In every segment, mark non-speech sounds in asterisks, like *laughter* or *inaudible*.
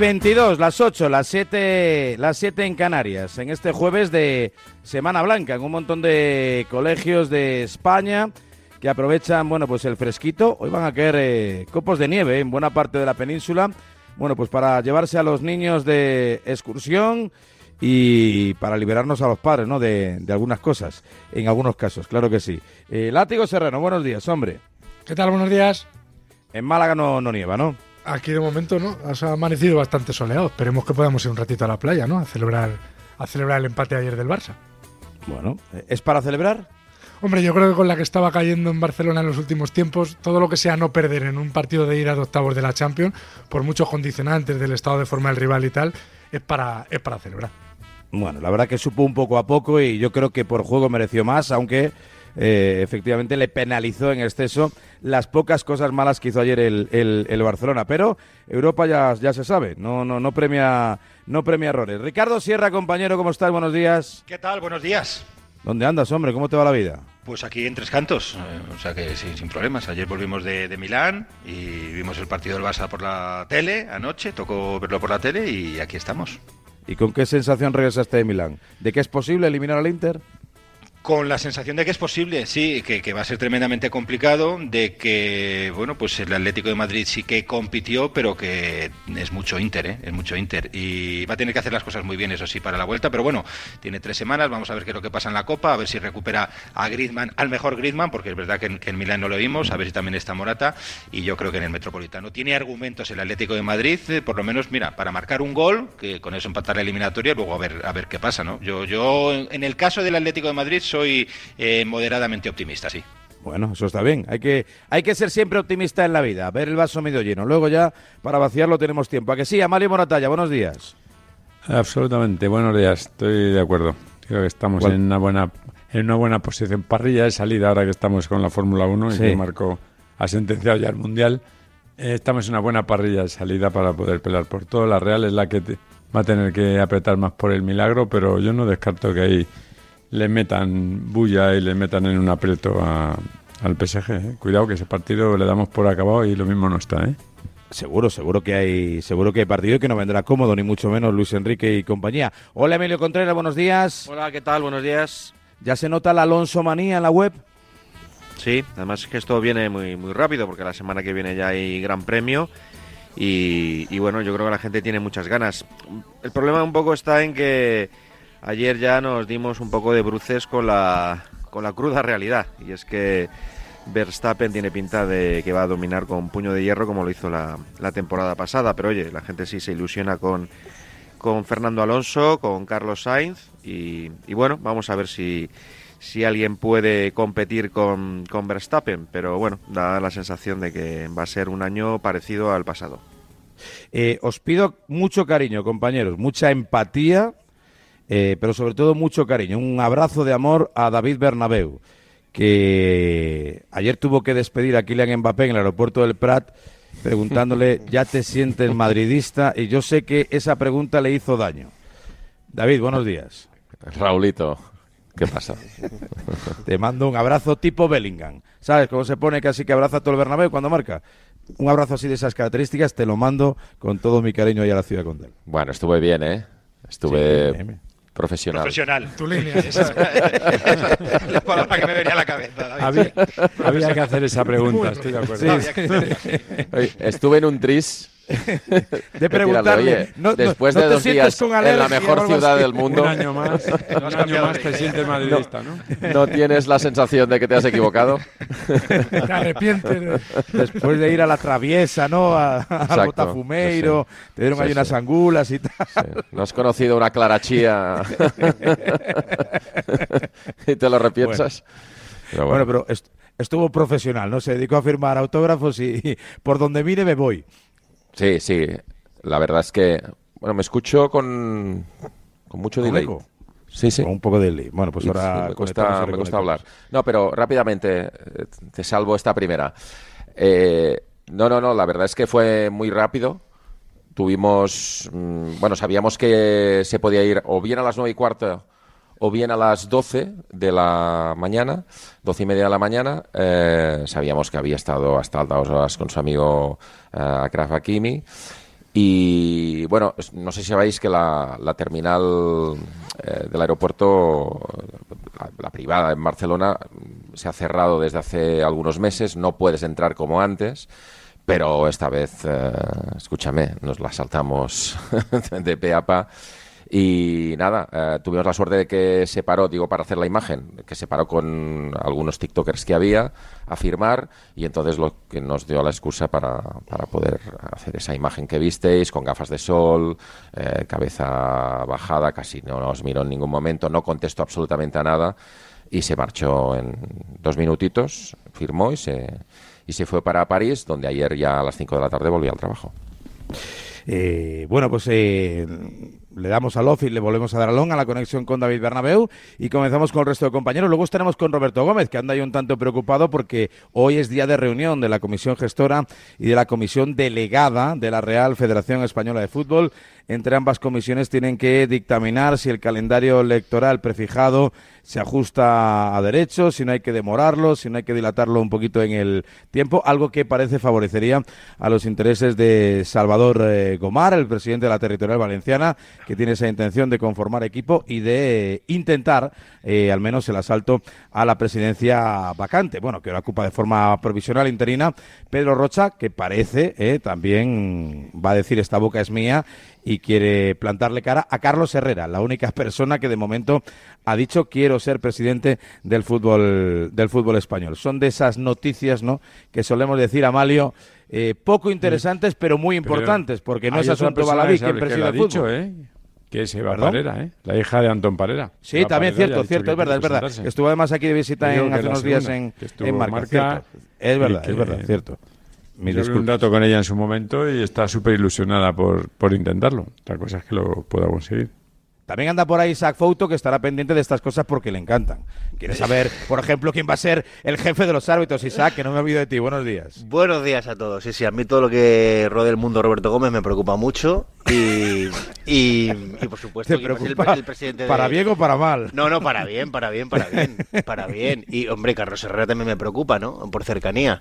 22, las 8, las 7, las 7 en Canarias, en este jueves de Semana Blanca, en un montón de colegios de España que aprovechan, bueno, pues el fresquito. Hoy van a caer eh, copos de nieve en buena parte de la península, bueno, pues para llevarse a los niños de excursión y para liberarnos a los padres, ¿no? De, de algunas cosas, en algunos casos, claro que sí. Eh, Látigo Serrano, buenos días, hombre. ¿Qué tal? Buenos días. En Málaga no, no nieva, ¿no? Aquí de momento no, ha amanecido bastante soleado. Esperemos que podamos ir un ratito a la playa, ¿no? A celebrar, a celebrar el empate ayer del Barça. Bueno, ¿es para celebrar? Hombre, yo creo que con la que estaba cayendo en Barcelona en los últimos tiempos, todo lo que sea no perder en un partido de ida de octavos de la Champions, por muchos condicionantes del estado de forma del rival y tal, es para, es para celebrar. Bueno, la verdad que supo un poco a poco y yo creo que por juego mereció más, aunque eh, efectivamente le penalizó en exceso las pocas cosas malas que hizo ayer el, el, el Barcelona. Pero Europa ya, ya se sabe, no, no, no, premia, no premia errores. Ricardo Sierra, compañero, ¿cómo estás? Buenos días. ¿Qué tal? Buenos días. ¿Dónde andas, hombre? ¿Cómo te va la vida? Pues aquí en Tres Cantos, eh, o sea que sí, sin problemas. Ayer volvimos de, de, Milán y vimos el partido del Barça por la tele anoche, tocó verlo por la tele y aquí estamos. ¿Y con qué sensación regresaste de Milán? ¿De que es posible eliminar al Inter? Con la sensación de que es posible, sí, que, que, va a ser tremendamente complicado, de que, bueno, pues el Atlético de Madrid sí que compitió, pero que es mucho Inter, ¿eh? Es mucho Inter. Y va a tener que hacer las cosas muy bien, eso sí, para la vuelta, pero bueno, tiene tres semanas, vamos a ver qué es lo que pasa en la Copa, a ver si recupera a Griezmann, al mejor Griezmann, porque es verdad que en, que en Milán no lo vimos, a ver si también está Morata, y yo creo que en el Metropolitano tiene argumentos el Atlético de Madrid, eh, por lo menos, mira, para marcar un gol, que con eso empatar la eliminatoria, luego a ver, a ver qué pasa, ¿no? Yo, yo, en el caso del Atlético de Madrid, soy eh, moderadamente optimista, sí. Bueno, eso está bien. Hay que, hay que ser siempre optimista en la vida, ver el vaso medio lleno. Luego ya, para vaciarlo tenemos tiempo. ¿A que sí? Amalio Moratalla, buenos días. Absolutamente, buenos días. Estoy de acuerdo. Creo que estamos en una buena en una buena posición. Parrilla de salida ahora que estamos con la Fórmula 1 sí. y que Marco ha sentenciado ya el Mundial. Eh, estamos en una buena parrilla de salida para poder pelear por todo. La Real es la que te, va a tener que apretar más por el milagro, pero yo no descarto que ahí le metan bulla y le metan en un aprieto a, al PSG. ¿eh? Cuidado que ese partido le damos por acabado y lo mismo no está, ¿eh? Seguro, seguro que hay, seguro que hay partido y que no vendrá cómodo, ni mucho menos Luis Enrique y compañía. Hola Emilio Contreras, buenos días. Hola, ¿qué tal? Buenos días. ¿Ya se nota la Alonso manía en la web? Sí, además es que esto viene muy, muy rápido porque la semana que viene ya hay gran premio y, y bueno, yo creo que la gente tiene muchas ganas. El problema un poco está en que ayer ya nos dimos un poco de bruces con la, con la cruda realidad. Y es que Verstappen tiene pinta de que va a dominar con puño de hierro como lo hizo la, la temporada pasada. Pero oye, la gente sí se ilusiona con, con Fernando Alonso, con Carlos Sainz. Y, y bueno, vamos a ver si, si alguien puede competir con, con Verstappen. Pero bueno, da la sensación de que va a ser un año parecido al pasado. Eh, os pido mucho cariño, compañeros, mucha empatía eh, pero sobre todo mucho cariño. Un abrazo de amor a David Bernabeu, que ayer tuvo que despedir a Kylian Mbappé en el aeropuerto del Prat preguntándole, *laughs* ¿ya te sientes madridista? Y yo sé que esa pregunta le hizo daño. David, buenos días. Raulito, ¿qué pasa? *laughs* Te mando un abrazo tipo Bellingham. ¿Sabes cómo se pone casi que abraza a todo el Bernabéu cuando marca? Un abrazo así de esas características, te lo mando con todo mi cariño ahí a la ciudad condal. Bueno, estuve bien, ¿eh? Estuve... Sí, profesional. Profesional. Tu línea. *laughs* Esa, esa es la palabra que me venía a la cabeza. David. Había, había, que hacer esa pregunta, estoy de acuerdo. Sí, sí. Oye, estuve en un tris. De preguntarle, Oye, no, después no, de dos días en la mejor ciudad del mundo, un año más, *laughs* un año más te sientes madridista, ¿no? ¿no? tienes la sensación de que te has equivocado? *laughs* Te arrepientes. De... Después de ir a la traviesa, ¿no? A, a Botafumeiro, sí, sí. te dieron sí, ahí unas angulas y tal. No has conocido una clarachía y te lo repiensas. Bueno, pero, bueno, pero estuvo profesional, ¿no? Se dedicó a firmar autógrafos y, por donde mire me voy. Sí, sí. La verdad es que, bueno, me escucho con, con mucho delay. Sí, sí. un poco de delay. Bueno, pues ahora me cuesta, me cuesta hablar. No, pero rápidamente eh, te salvo esta primera. Eh, no, no, no, la verdad es que fue muy rápido. Tuvimos, mm, bueno, sabíamos que se podía ir o bien a las nueve y cuarto o bien a las 12 de la mañana, doce y media de la mañana, eh, sabíamos que había estado hasta altas horas con su amigo eh, Hakimi. Y bueno, no sé si sabéis que la, terminal eh, del aeropuerto, la, privada en Barcelona, se ha cerrado desde hace algunos meses, no puedes entrar como antes. Pero esta vez, escúchame, nos la saltamos *laughs* de pe a pa y nada, eh, tuvimos la suerte de que se paró, digo, para hacer la imagen, que se paró con algunos TikTokers que había a firmar y entonces lo que nos dio la excusa para, para poder hacer esa imagen que visteis, con gafas de sol, eh, cabeza bajada, casi no nos miró en ningún momento, no contestó absolutamente a nada y se marchó en dos minutitos, firmó y se, y se fue para París, donde ayer ya a las 5 de la tarde volvió al trabajo. Eh, bueno, pues le damos al off y le volvemos a dar a long a la conexión con David Bernabeu y comenzamos con el resto de compañeros. Luego estaremos con Roberto Gómez, que anda ahí un tanto preocupado porque hoy es día de reunión de la Comisión Gestora y de la Comisión Delegada de la Real Federación Española de Fútbol entre ambas comisiones tienen que dictaminar si el calendario electoral prefijado se ajusta a derechos, si no hay que demorarlo, si no hay que dilatarlo un poquito en el tiempo, algo que parece favorecería a los intereses de Salvador eh, Gomar, el presidente de la Territorial Valenciana, que tiene esa intención de conformar equipo y de intentar eh, al menos el asalto a la presidencia vacante, bueno, que lo ocupa de forma provisional interina Pedro Rocha, que parece eh, también va a decir esta boca es mía y quiere plantarle cara a Carlos Herrera, la única persona que de momento ha dicho quiero ser presidente del fútbol del fútbol español. Son de esas noticias, ¿no? Que solemos decir a Malio eh, poco interesantes, pero muy importantes, porque no es asunto baladí quien preside el fútbol. ¿eh? Que es Eva Parera, ¿eh? La hija de Antón Parera. Sí, también cierto, cierto, es verdad, es verdad. Estuvo además aquí de visita en, hace unos días en, en Marca. Es verdad, es verdad, cierto. Mi un dato con ella en su momento y está súper ilusionada por, por intentarlo. La cosa es que lo pueda conseguir. También anda por ahí Isaac Fouto, que estará pendiente de estas cosas porque le encantan. Quiere saber, por ejemplo, quién va a ser el jefe de los árbitros. Isaac, que no me olvido de ti. Buenos días. Buenos días a todos. Sí, sí, a mí todo lo que rodea el mundo Roberto Gómez me preocupa mucho. Y, y, por supuesto, ¿Te preocupa el, presidente ¿Para bien o para mal? No, no, para bien, para bien, para bien. Para bien. Y, hombre, Carlos Herrera también me preocupa, ¿no? Por cercanía.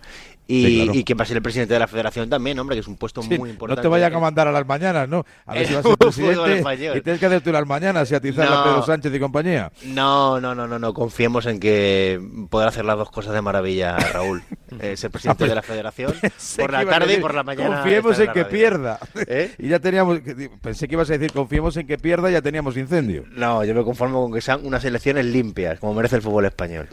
Y, y quién va a ser el presidente de la federación también, hombre, que es un puesto muy importante. No te vayas a mandar a las mañanas, ¿no? A ver si vas a ser *laughs* presidente y tienes que hacer tú las mañanas y atizar a Pedro Sánchez y compañía. No, no, no, no, no. Confiemos en que podrá hacer las dos cosas de maravilla, Raúl. *laughs* Eh, ser presidente de la federación *laughs* por la tarde y por la mañana. Confiemos en, que pierda. ¿Eh? Y ya teníamos. Pensé que ibas a decir confiemos en que pierda y ya teníamos incendio. No, yo me conformo con que sean unas elecciones limpias, como merece el fútbol español.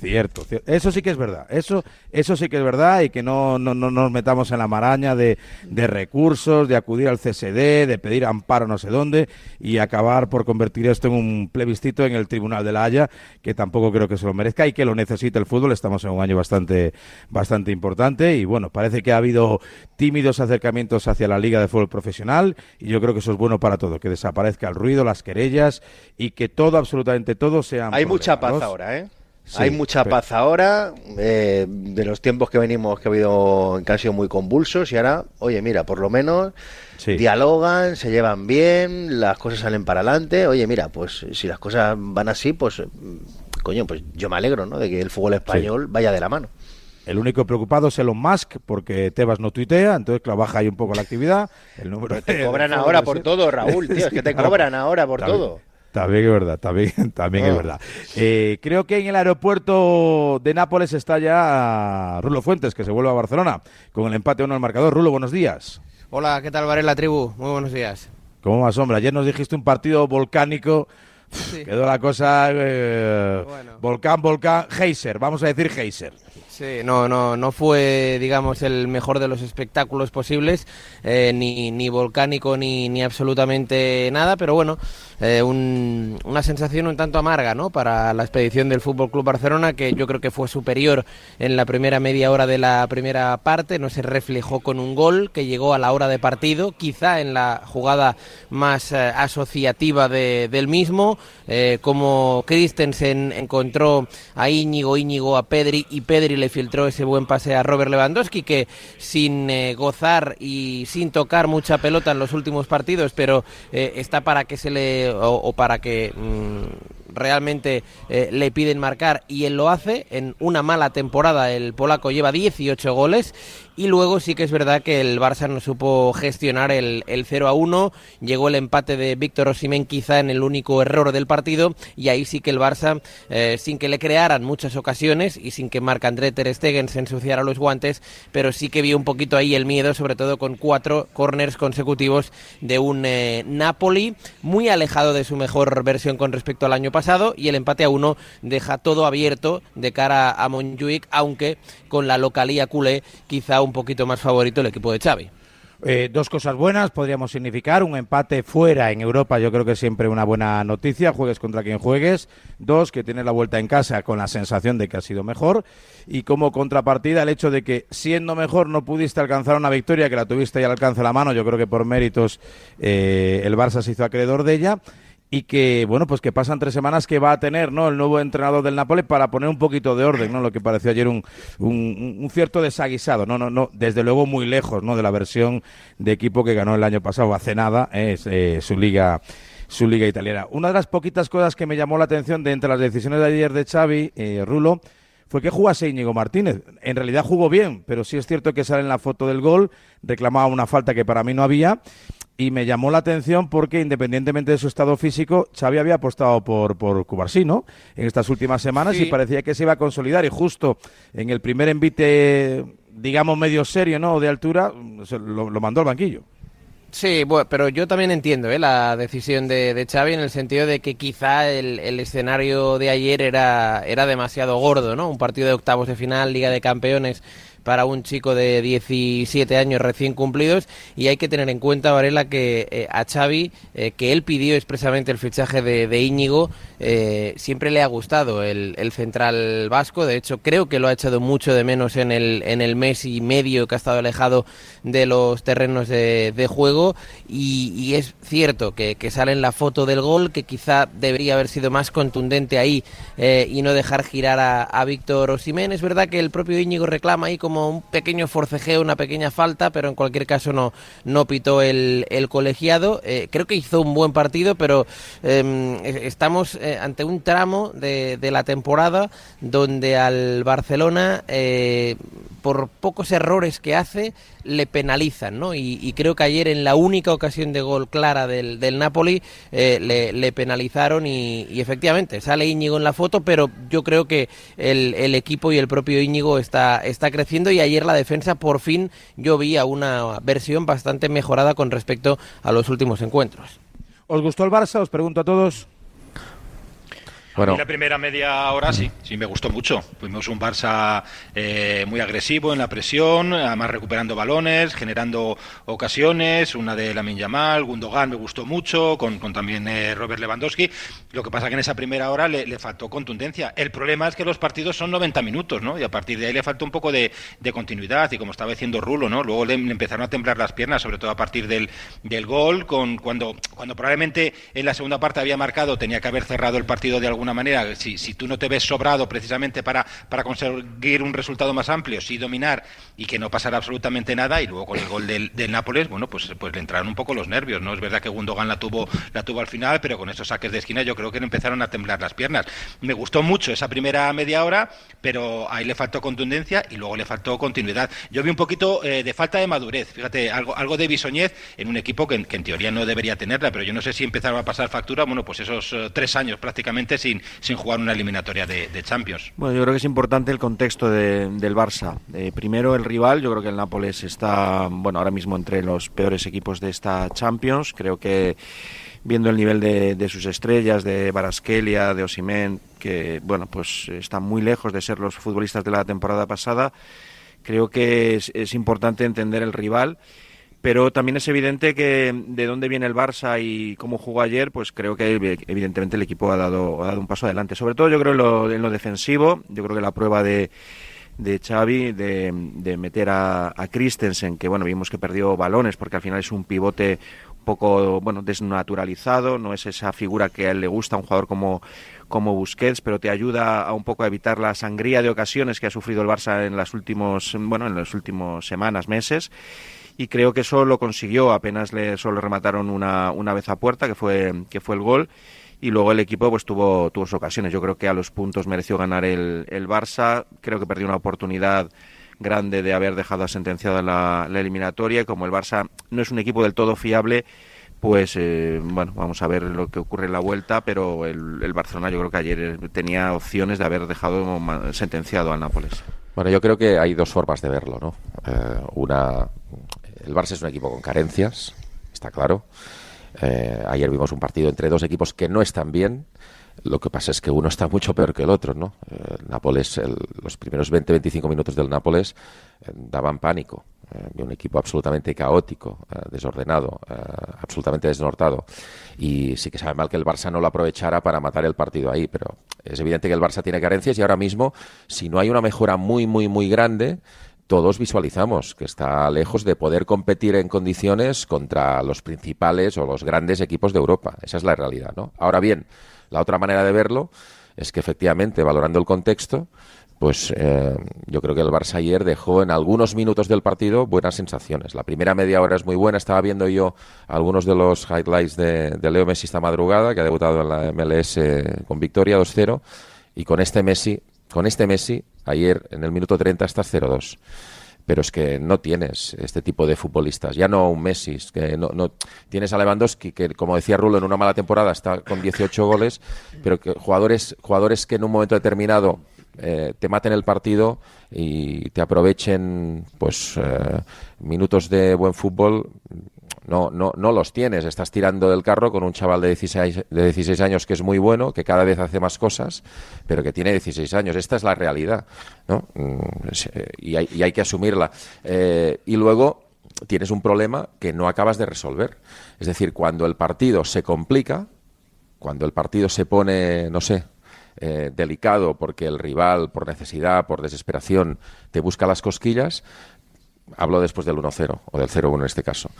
Cierto, eso sí que es verdad, eso, eso sí que es verdad y que no, no, no nos metamos en la maraña de, de, recursos, de acudir al CSD, de pedir amparo no sé dónde y acabar por convertir esto en un plebiscito en el Tribunal de la Haya, que tampoco creo que se lo merezca y que lo necesite el fútbol. Estamos en un año bastante, bastante importante y bueno, parece que ha habido tímidos acercamientos hacia la Liga de Fútbol Profesional y yo creo que eso es bueno para todo, que desaparezca el ruido, las querellas y que todo, absolutamente todo sea... Hay mucha paz ahora, ¿eh? Hay mucha paz ahora, eh, de los tiempos que venimos que ha habido que han sido muy convulsos y ahora, oye, mira, por lo menos dialogan, se llevan bien, las cosas salen para adelante. Oye, mira, pues si las cosas van así, pues coño, pues yo me alegro, ¿no? De que el fútbol español vaya de la mano. El único preocupado es Elon Musk, porque Tebas no tuitea, entonces claro, baja ahí un poco la actividad. El número te cobran *laughs* ahora por todo, Raúl, tío, es que te *laughs* cobran ahora por todo. También es verdad, también, *laughs* también es ah. verdad. Eh, creo que en el aeropuerto de Nápoles está ya Rulo Fuentes, que se vuelve a Barcelona con el empate 1 al marcador. Rulo, buenos días. Hola, ¿qué tal, la Tribu? Muy buenos días. ¿Cómo más, hombre? Ayer nos dijiste un partido volcánico. Quedó la cosa. Eh, volcán, volcán. Geyser, vamos a decir Geyser. Sí, no, no, no fue, digamos, el mejor de los espectáculos posibles, eh, ni, ni volcánico ni, ni absolutamente nada, pero bueno, eh, una sensación un tanto amarga, ¿no? Para la expedición del Fútbol Club Barcelona, que yo creo que fue superior en la primera media hora de la primera parte, no se reflejó con un gol que llegó a la hora de partido, quizá en la jugada más eh, asociativa del mismo, como Christensen encontró a Íñigo, Íñigo a Pedri y Pedri le filtró ese buen pase a Robert Lewandowski, que sin eh, gozar y sin tocar mucha pelota en los últimos partidos, pero eh, está para que se le. O, para que. Realmente eh, le piden marcar y él lo hace. En una mala temporada el polaco lleva 18 goles y luego sí que es verdad que el Barça no supo gestionar el, el 0 a 1. Llegó el empate de Víctor Osimén quizá en el único error del partido y ahí sí que el Barça, eh, sin que le crearan muchas ocasiones y sin que Marc André Ter Stegen se ensuciara los guantes, pero sí que vio un poquito ahí el miedo, sobre todo con cuatro corners consecutivos de un eh, Napoli muy alejado de su mejor versión con respecto al año pasado y el empate a uno deja todo abierto de cara a Montjuic, aunque con la localía culé quizá un poquito más favorito el equipo de Xavi. Eh, dos cosas buenas podríamos significar. Un empate fuera en Europa, yo creo que es siempre una buena noticia, juegues contra quien juegues. Dos, que tienes la vuelta en casa con la sensación de que ha sido mejor. Y como contrapartida, el hecho de que siendo mejor no pudiste alcanzar una victoria, que la tuviste y al alcance de la mano, yo creo que por méritos eh, el Barça se hizo acreedor de ella y que bueno pues que pasan tres semanas que va a tener no el nuevo entrenador del Napoli para poner un poquito de orden no lo que pareció ayer un, un, cierto desaguisado. No no no desde luego muy lejos no de la versión de equipo que ganó el año pasado hace nada es eh, su liga su liga italiana. Una de las poquitas cosas que me llamó la atención de entre las decisiones de ayer de Xavi eh, Rulo fue que jugase Íñigo Martínez. En realidad jugó bien, pero sí es cierto que sale en la foto del gol, reclamaba una falta que para mí no había y me llamó la atención porque independientemente de su estado físico, Xavi había apostado por, por Cubarsí, ¿no? En estas últimas semanas y parecía que se iba a consolidar y justo en el primer envite, digamos, medio serio, ¿no? De altura, lo, mandó al banquillo. Sí, bueno, pero yo también entiendo ¿eh? la decisión de, de, Xavi en el sentido de que quizá el, el, escenario de ayer era, era demasiado gordo, ¿no? Un partido de octavos de final, Liga de Campeones para un chico de 17 años recién cumplidos. Y hay que tener en cuenta, Varela, que eh, a Xavi, eh, que él pidió expresamente el fichaje de, de Íñigo, eh, siempre le ha gustado el, central vasco, de hecho creo que lo ha echado mucho de menos en el, en el mes y medio que ha estado alejado de los terrenos de, juego. Y, es cierto que, sale en la foto del gol que quizá debería haber sido más contundente ahí y no dejar girar a, a Víctor Osimén. Es verdad que el propio Íñigo reclama ahí como un pequeño forcejeo, una pequeña falta, pero en cualquier caso no, no pitó el, colegiado. Eh, creo que hizo un buen partido, pero em, estamos eh, ante un tramo de, la temporada donde al Barcelona, eh, por pocos errores que hace, le penalizan, ¿no? Y, creo que ayer en la única ocasión de gol clara del, Napoli le, penalizaron y, efectivamente sale Íñigo en la foto, pero yo creo que el, el equipo y el propio Íñigo está, está creciendo y ayer la defensa por fin yo vi a una versión bastante mejorada con respecto a los últimos encuentros. ¿Os gustó el Barça? Os pregunto a todos. Bueno. la primera media hora sí, sí me gustó mucho. Fuimos un Barça eh, muy agresivo en la presión, además recuperando balones, generando ocasiones, una de Lamin Yamal, Gundogan me gustó mucho, con, también eh, Robert Lewandowski. Lo que pasa que en esa primera hora le, faltó contundencia. El problema es que los partidos son 90 minutos, ¿no? Y a partir de ahí le faltó un poco de, continuidad y como estaba diciendo Rulo, ¿no? Luego le, empezaron a temblar las piernas, sobre todo a partir del, del gol, con cuando, cuando probablemente en la segunda parte había marcado, tenía que haber cerrado el partido de alguna manera, si, si tú no te ves sobrado precisamente para, para conseguir un resultado más amplio, sí dominar y que no pasara absolutamente nada, y luego con el gol del, del Nápoles, bueno, pues, pues le entraron un poco los nervios, ¿no? Es verdad que Gundogan la tuvo, la tuvo al final, pero con esos saques de esquina yo creo que empezaron a temblar las piernas. Me gustó mucho esa primera media hora, pero ahí le faltó contundencia y luego le faltó continuidad. Yo vi un poquito eh, de falta de madurez, fíjate, algo, algo de bisoñez en un equipo que, en teoría no debería tenerla, pero yo no sé si empezaron a pasar factura, bueno, pues esos eh, tres años prácticamente sin sin, sin jugar una eliminatoria de, Champions. Bueno, yo creo que es importante el contexto del Barça. Eh, primero el rival, yo creo que el Nápoles está, bueno, ahora mismo entre los peores equipos de esta Champions. Creo que viendo el nivel de, sus estrellas, de Baraskelia, de Osimen, que bueno, pues están muy lejos de ser los futbolistas de la temporada pasada. Creo que es, importante entender el rival pero también es evidente que de dónde viene el Barça y cómo jugó ayer, pues creo que evidentemente el equipo ha dado, ha dado un paso adelante. Sobre todo yo creo en lo, en lo defensivo, yo creo que la prueba de, de Xavi de, meter a, a, Christensen, que bueno, vimos que perdió balones porque al final es un pivote poco bueno desnaturalizado, no es esa figura que a él le gusta, un jugador como, como Busquets, pero te ayuda a un poco a evitar la sangría de ocasiones que ha sufrido el Barça en las últimos bueno, en las últimas semanas, meses. Y creo que eso lo consiguió, apenas le solo remataron una, una vez a puerta, que fue, que fue el gol y luego el equipo pues tuvo, tuvo sus ocasiones. Yo creo que a los puntos mereció ganar el, el Barça, creo que perdió una oportunidad grande de haber dejado sentenciada la, la eliminatoria y como el Barça no es un equipo del todo fiable, pues eh, bueno, vamos a ver lo que ocurre en la vuelta, pero el, el, Barcelona yo creo que ayer tenía opciones de haber dejado sentenciado al Nápoles. Bueno, yo creo que hay dos formas de verlo, ¿no? Eh, una, el Barça es un equipo con carencias, está claro. Eh, ayer vimos un partido entre dos equipos que no están bien, lo que pasa es que uno está mucho peor que el otro, ¿no? El Nápoles, los primeros 20-25 minutos del Nápoles eh, daban pánico. Eh, un equipo absolutamente caótico, eh, desordenado, absolutamente desnortado. Y sí que sabe mal que el Barça no lo aprovechara para matar el partido ahí, pero es evidente que el Barça tiene carencias y ahora mismo, si no hay una mejora muy, muy, muy grande, todos visualizamos que está lejos de poder competir en condiciones contra los principales o los grandes equipos de Europa. Esa es la realidad, ¿no? Ahora bien, la otra manera de verlo es que efectivamente, valorando el contexto, pues eh, yo creo que el Barça ayer dejó en algunos minutos del partido buenas sensaciones. La primera media hora es muy buena. Estaba viendo yo algunos de los highlights de, Leo Messi esta madrugada, que ha debutado en la MLS con victoria 2-0. Y con este Messi, con este Messi, ayer en el minuto 30 estás 0-2 pero es que no tienes este tipo de futbolistas. Ya no un Messi, que no, tienes a Lewandowski, que como decía Rulo, en una mala temporada está con 18 goles, pero que jugadores, jugadores que en un momento determinado eh, te maten el partido y te aprovechen pues eh, minutos de buen fútbol no, no, no los tienes. Estás tirando del carro con un chaval de 16, de 16 años que es muy bueno, que cada vez hace más cosas, pero que tiene 16 años. Esta es la realidad, ¿no? Mm, y hay, y hay que asumirla. Eh, y luego tienes un problema que no acabas de resolver. Es decir, cuando el partido se complica, cuando el partido se pone, no sé, eh, delicado porque el rival, por necesidad, por desesperación, te busca las cosquillas, hablo después del 1-0 o del 0-1 en este caso.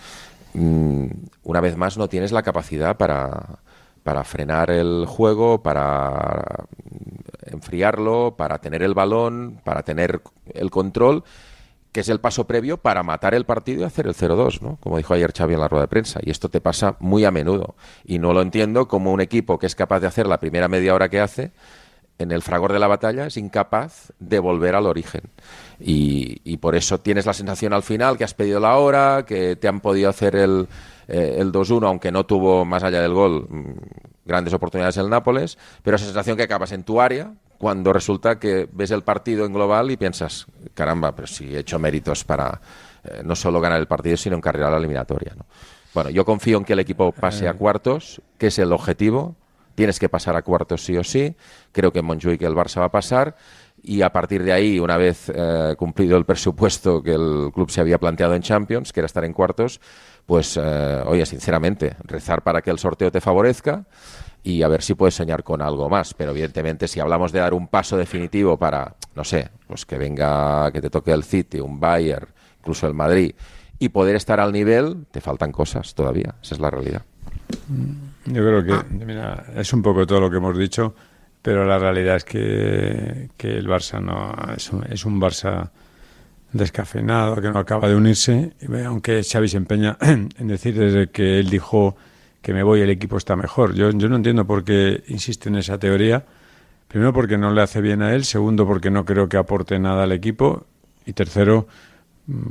Mm, una vez más no tienes la capacidad para, para frenar el juego, para enfriarlo, para tener el balón, para tener el control, que es el paso previo para matar el partido y hacer el 0-2, ¿no? Como dijo ayer Xavi en la rueda de prensa. Y esto te pasa muy a menudo. Y no lo entiendo como un equipo que es capaz de hacer la primera media hora que hace, en el fragor de la batalla, es incapaz de volver al origen. Y, por eso tienes la sensación al final que has pedido la hora, que te han podido hacer el, eh, el 2-1, aunque no tuvo más allá del gol mm, grandes oportunidades el Nápoles, pero esa sensación que acabas en tu área cuando resulta que ves el partido en global y piensas, caramba, pero si he hecho méritos para eh, no solo ganar el partido, sino encarrilar la eliminatoria. Bueno, yo confío en que el equipo pase a eh. cuartos, que es el objetivo. Tienes que pasar a cuartos sí o sí. Creo que en Montjuic el Barça va a pasar y a partir de ahí, una vez eh, cumplido el presupuesto que el club se había planteado en Champions, que era estar en cuartos, pues, eh, oye, sinceramente, rezar para que el sorteo te favorezca y a ver si puedes soñar con algo más. Pero evidentemente, si hablamos de dar un paso definitivo para, no sé, pues que venga, que te toque el City, un Bayern, incluso el Madrid, y poder estar al nivel, te faltan cosas todavía. Esa es la realidad. Yo creo que, mira, es un poco todo lo que hemos dicho pero la realidad es que, que el Barça no es un, Barça descafeinado, que no acaba de unirse, aunque Xavi se empeña *clears throat* en decir desde que él dijo que me voy el equipo está mejor. Yo, yo no entiendo por qué insiste en esa teoría. Primero porque no le hace bien a él, segundo porque no creo que aporte nada al equipo y tercero,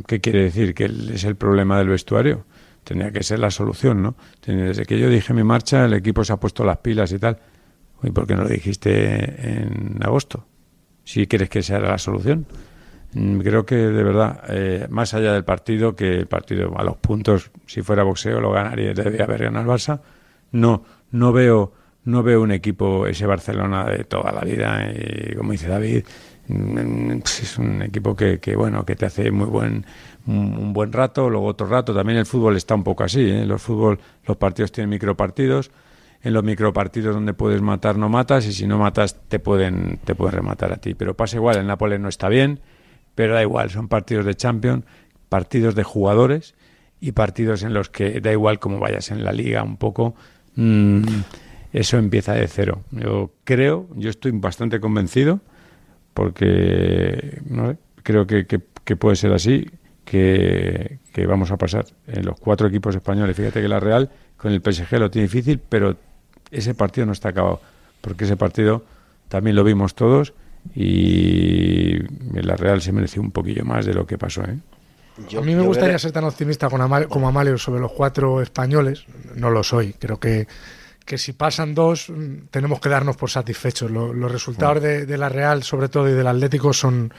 ¿qué quiere decir? Que él es el problema del vestuario. Tenía que ser la solución, ¿no? Desde que yo dije mi marcha, el equipo se ha puesto las pilas y tal ¿Y por qué no lo dijiste en agosto? Si quieres que sea la solución. Mm, creo que de verdad, eh, más allá del partido, que el partido a los puntos, si fuera boxeo, lo ganaría, debería haber ganado el Barça. No, no veo, no veo un equipo, ese Barcelona de toda la vida, y como dice David, mm, es un equipo que, que, bueno, que te hace muy buen, un buen rato, luego otro rato. También el fútbol está un poco así, ¿eh? Los fútbol, los partidos tienen micropartidos. En los micropartidos donde puedes matar no matas y si no matas te pueden te pueden rematar a ti. Pero pasa igual, el Nápoles no está bien pero da igual, son partidos de Champions, partidos de jugadores y partidos en los que da igual cómo vayas en la liga un poco, mm, eso empieza de cero. Yo creo, yo estoy bastante convencido, porque creo que, puede ser así, que, que, vamos a pasar en los cuatro equipos españoles. Fíjate que la Real con el PSG lo tiene difícil, pero ese partido no está acabado, porque ese partido también lo vimos todos y la Real se mereció un poquillo más de lo que pasó. ¿eh? a mí me gustaría ser tan optimista como Amalio sobre los cuatro españoles. No lo soy. Creo que, que si pasan dos, mm, tenemos que darnos por satisfechos. los resultados de, de, la Real, sobre todo, y del Atlético son,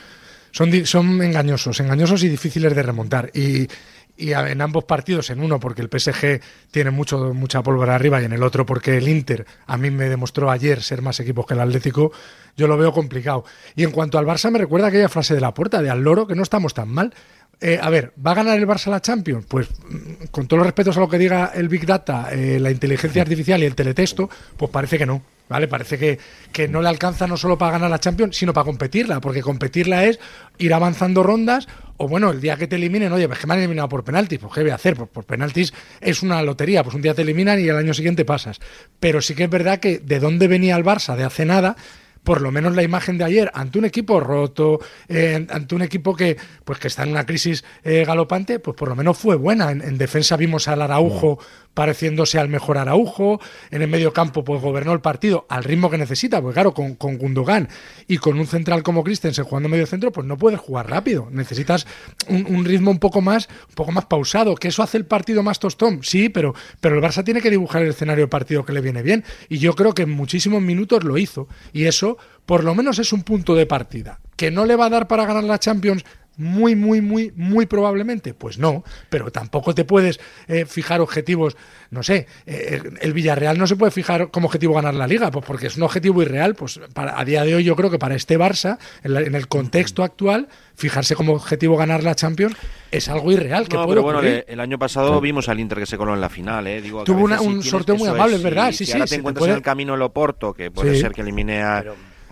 son, son engañosos, engañosos y difíciles de remontar. Y, y en ambos partidos, en uno porque el PSG tiene mucho, mucha pólvora arriba y en el otro porque el Inter a mí me demostró ayer ser más equipos que el Atlético, yo lo veo complicado. Y en cuanto al Barça, me recuerda aquella frase de la puerta, de al loro, que no estamos tan mal. Eh, a ver, ¿va a ganar el Barça la Champions? Pues mm, con todos los respetos a lo que diga el Big Data, eh, la inteligencia artificial y el teletexto, pues parece que no. ¿Vale? Parece que, que no le alcanza no solo para ganar la Champions, sino para competirla, porque competirla es ir avanzando rondas o bueno, el día que te eliminen, oye, pues que me han eliminado por penaltis, pues ¿qué voy a hacer? Pues por penaltis es una lotería, pues un día te eliminan y el año siguiente pasas. Pero sí que es verdad que de dónde venía el Barça de hace nada, por lo menos la imagen de ayer ante un equipo roto, eh, ante un equipo que pues que está en una crisis eh, galopante, pues por lo menos fue buena. En, defensa vimos al Araujo pareciéndose al mejor Araujo, en el medio campo pues gobernó el partido al ritmo que necesita, pues claro, con, con Gundogan y con un central como Christensen jugando medio centro, pues no puedes jugar rápido, necesitas un, ritmo un poco más un poco más pausado, que eso hace el partido más tostón, sí, pero, pero el Barça tiene que dibujar el escenario del partido que le viene bien y yo creo que en muchísimos minutos lo hizo y eso por lo menos es un punto de partida. ¿Que no le va a dar para ganar la Champions? Muy, muy, muy, muy probablemente. Pues no, pero tampoco te puedes eh, fijar objetivos. No sé, eh, el Villarreal no se puede fijar como objetivo ganar la liga, pues porque es un objetivo irreal. Pues para, a día de hoy yo creo que para este Barça, en, el contexto actual, fijarse como objetivo ganar la Champions es algo irreal. Que no, pero bueno, el, año pasado vimos al Inter que se coló en la final. ¿eh? Digo, Tuvo un sorteo muy amable, es verdad. Sí, si sí, ahora te encuentras en el camino el Oporto, que puede ser que elimine a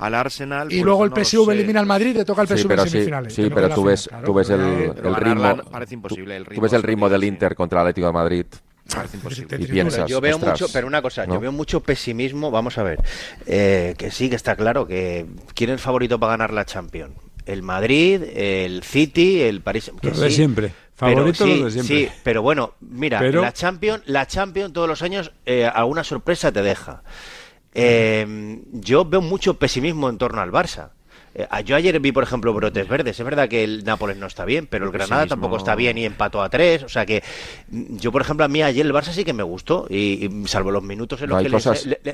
al Arsenal. Y pues luego el PSV elimina al Madrid y te toca el PSV en semifinales. Sí, pero tú ves, tú ves el, el ritmo. Parece imposible. El ritmo tú ves el ritmo del Inter contra el Atlético de Madrid. Parece imposible. Y piensas, yo veo mucho, pero una cosa, yo veo mucho pesimismo. Vamos a ver, eh, que sí, que está claro que quién es el favorito para ganar la Champions. El Madrid, el City, el París. Que de siempre. Favorito sí, de siempre. Sí, pero bueno, mira, la Champions, la Champions todos los años eh, alguna sorpresa te deja. Eh, yo veo mucho pesimismo en torno al Barça. Eh, yo ayer vi, por ejemplo, brotes verdes. Es verdad que el Nápoles no está bien, pero el Granada tampoco está bien y empató a tres. O sea que mm, yo, por ejemplo, a mí ayer el Barça sí que me gustó. Y, salvo los minutos en los que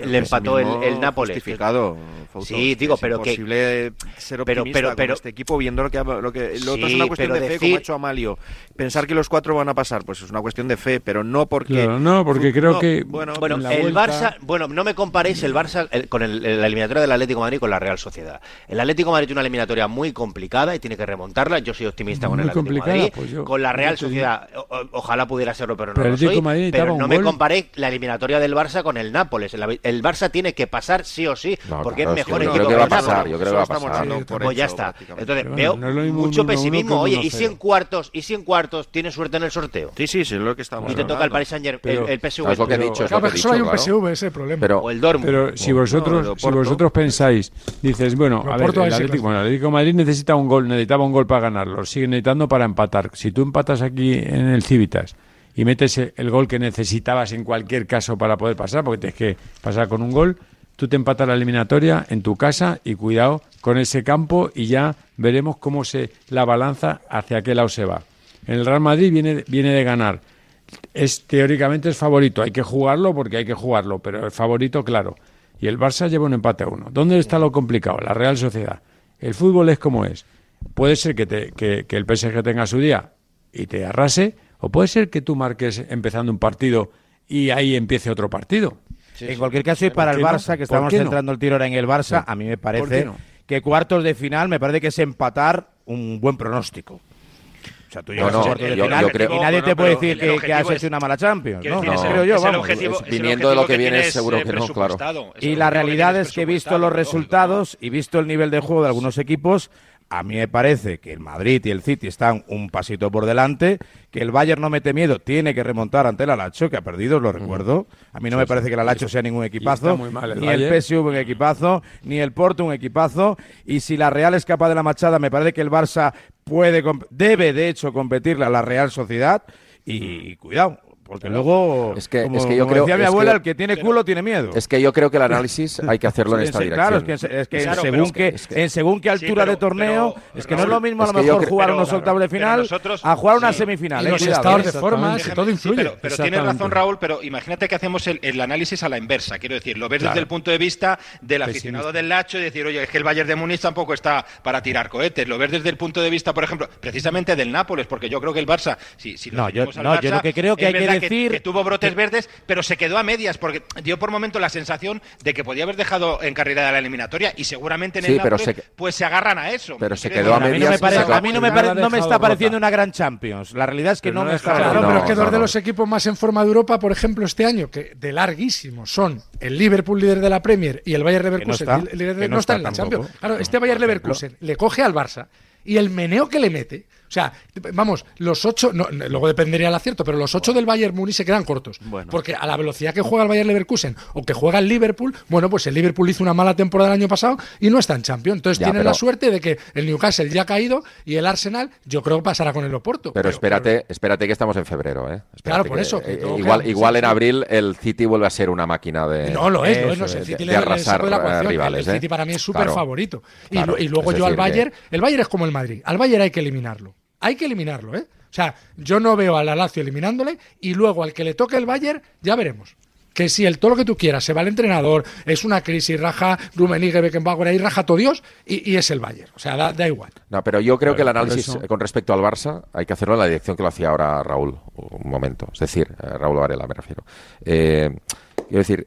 le, empató el, Nápoles. Justificado, sí, digo, pero que. ser optimista pero, este equipo viendo lo que. Lo, que, lo otro es una cuestión de fe, como ha hecho Amalio. Pensar que los cuatro van a pasar, pues es una cuestión de fe, pero no porque. no, porque creo que. Bueno, el Barça. Bueno, no me comparéis el Barça con la eliminatoria del Atlético de Madrid con la Real Sociedad. El Atlético Madrid tiene una eliminatoria muy complicada y tiene que remontarla. Yo soy optimista con el Atlético Madrid. Pues con la Real Sociedad, ojalá pudiera serlo, pero no lo soy. pero no me comparé la eliminatoria del Barça con el Nápoles. El, Barça tiene que pasar sí o sí, porque es mejor equipo que, el Nápoles. Yo creo que va a pasar. pues ya está. Entonces veo mucho pesimismo. Oye, ¿y si en cuartos, y si en cuartos tienes suerte en el sorteo? Sí, sí, sí, es lo que estamos Y te toca el Paris Saint Germain, el, PSV. Es lo que he dicho. Solo hay un PSV, ese el problema. o el Dortmund. Pero si vosotros, si vosotros pensáis, dices, bueno, a ver, el Atlético, el Atlético Madrid necesita un gol, necesitaba un gol para ganarlo, sigue necesitando para empatar. Si tú empatas aquí en el Civitas y metes el gol que necesitabas en cualquier caso para poder pasar, porque tienes que pasar con un gol, tú te empatas la eliminatoria en tu casa y cuidado con ese campo y ya veremos cómo se la balanza hacia qué lado se va. El Real Madrid viene, viene de ganar. Es teóricamente es favorito, hay que jugarlo porque hay que jugarlo, pero el favorito, claro. y el Barça lleva un empate a uno. ¿Dónde está lo complicado? La Real Sociedad. El fútbol es como es. Puede ser que, te, que, el PSG tenga su día y te arrase, o puede ser que tú marques empezando un partido y ahí empiece otro partido. en cualquier caso, y para el Barça, que estamos centrando el tiro ahora en el Barça, a mí me parece que cuartos de final me parece que es empatar un buen pronóstico. O sea, tú llegas no, de final y nadie te puede decir que, has hecho una mala Champions. No, no, creo yo, vamos. viniendo de lo que, viene, seguro eh, que no, claro. Y la realidad es que, visto los resultados y visto el nivel de juego de algunos equipos, a mí me parece que el Madrid y el City están un pasito por delante, que el Bayern no mete miedo, tiene que remontar ante el Alacho, que ha perdido, lo recuerdo. A mí no me parece que el Alacho sea ningún equipazo, ni el PSV un equipazo, ni el Porto un equipazo. Y si la Real es capaz de la machada, me parece que el Barça puede, debe de hecho competirle a la Real Sociedad. Y cuidado, porque luego, es que, es que yo creo, decía mi abuela, el que tiene culo tiene miedo. Es que yo creo que el análisis hay que hacerlo en esta dirección. Claro, es que, en según, que, en según qué altura de torneo, es que no es lo mismo a lo mejor jugar unos octavos de final a jugar una semifinal. Y los ¿eh? estados de forma, todo influye. pero, tienes razón, Raúl, pero imagínate que hacemos el, análisis a la inversa. Quiero decir, lo ves desde el punto de vista del aficionado del Lacho y decir, oye, es que el Bayern de Múnich tampoco está para tirar cohetes. Lo ves desde el punto de vista, por ejemplo, precisamente del Nápoles, porque yo creo que el Barça, si, no, yo, no, yo lo que creo que hay que decir que tuvo verdes, pero se quedó a medias porque dio por momento la sensación de que podía haber dejado en carrera de la eliminatoria y seguramente en el pues se agarran a eso. Pero se quedó a medias. A mí no me, no me, está pareciendo una gran Champions. La realidad es que no, me está Claro, pero es que dos de los equipos más en forma de Europa, por ejemplo, este año, que de larguísimo son el Liverpool líder de la Premier y el Bayern Leverkusen no está, en la Champions. Claro, este Bayern Leverkusen le coge al Barça y el meneo que le mete o sea, vamos, los ocho, luego dependería el acierto, pero los ocho del Bayern Múnich se quedan cortos. Porque a la velocidad que juega el Bayern Leverkusen o que juega el Liverpool, bueno, pues el Liverpool hizo una mala temporada el año pasado y no está en Champions. Entonces tienen la suerte de que el Newcastle ya ha caído y el Arsenal, yo creo que pasará con el Oporto. Pero, espérate, espérate que estamos en febrero, ¿eh? claro, por eso. Eh, igual igual en abril el City vuelve a ser una máquina de. No, lo es, no es. El City de, arrasar la rivales. El City para mí es súper favorito. y, luego yo al Bayern, el Bayern es como el Madrid. Al Bayern hay que eliminarlo hay que eliminarlo, ¿eh? O sea, yo no veo al Lazio eliminándole y luego al que le toque el Bayern, ya veremos. Que si el todo lo que tú quieras, se va el entrenador, es una crisis, raja Rummenigge, Beckenbauer, ahí raja todo Dios y, es el Bayern. O sea, da, igual. No, pero yo creo que el análisis con respecto al Barça hay que hacerlo en la dirección que lo hacía ahora Raúl, un momento. Es decir, eh, Raúl Varela me refiero. Eh, quiero decir,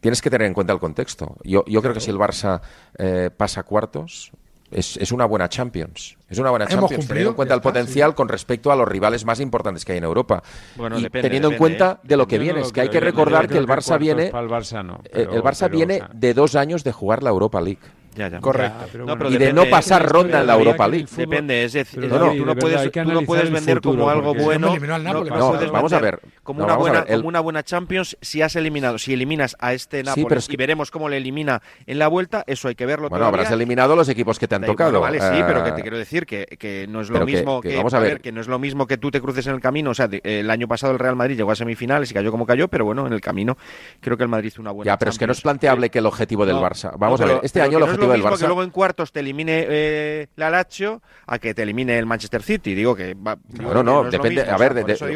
tienes que tener en cuenta el contexto. Yo, yo creo que si el Barça eh, pasa cuartos, es, una buena Champions. Es una buena Champions, teniendo en cuenta el potencial con respecto a los rivales más importantes que hay en Europa. Bueno, y teniendo en cuenta ¿eh? de lo que viene. Es que hay que recordar que el Barça viene. El Barça, no, eh, el Barça viene de dos años de jugar la Europa League. Ya, ya. Correcto. y de no pasar ronda en la Europa League. Depende, es decir, no, tú no puedes, tú no puedes vender como algo bueno. No, vamos a ver. Como, una buena, como una buena Champions, si has eliminado, si eliminas a este Nápoles y veremos cómo le elimina en la vuelta, eso hay que verlo. Bueno, habrás eliminado los equipos que te han tocado. vale, sí, pero que te eh, quiero decir que, que no es lo mismo que, vamos a ver. que no es lo mismo que tú te cruces en el camino. O sea, el año pasado el Real Madrid llegó a semifinales y cayó como cayó, pero bueno, en el camino creo que el Madrid hizo una buena. Ya, pero es que no es planteable que el objetivo del Barça. Vamos a ver, este año el objetivo del Barça cuartos te elimine eh, la Lazio a que te elimine el Manchester City. Digo que va, no, no, depende, a ver,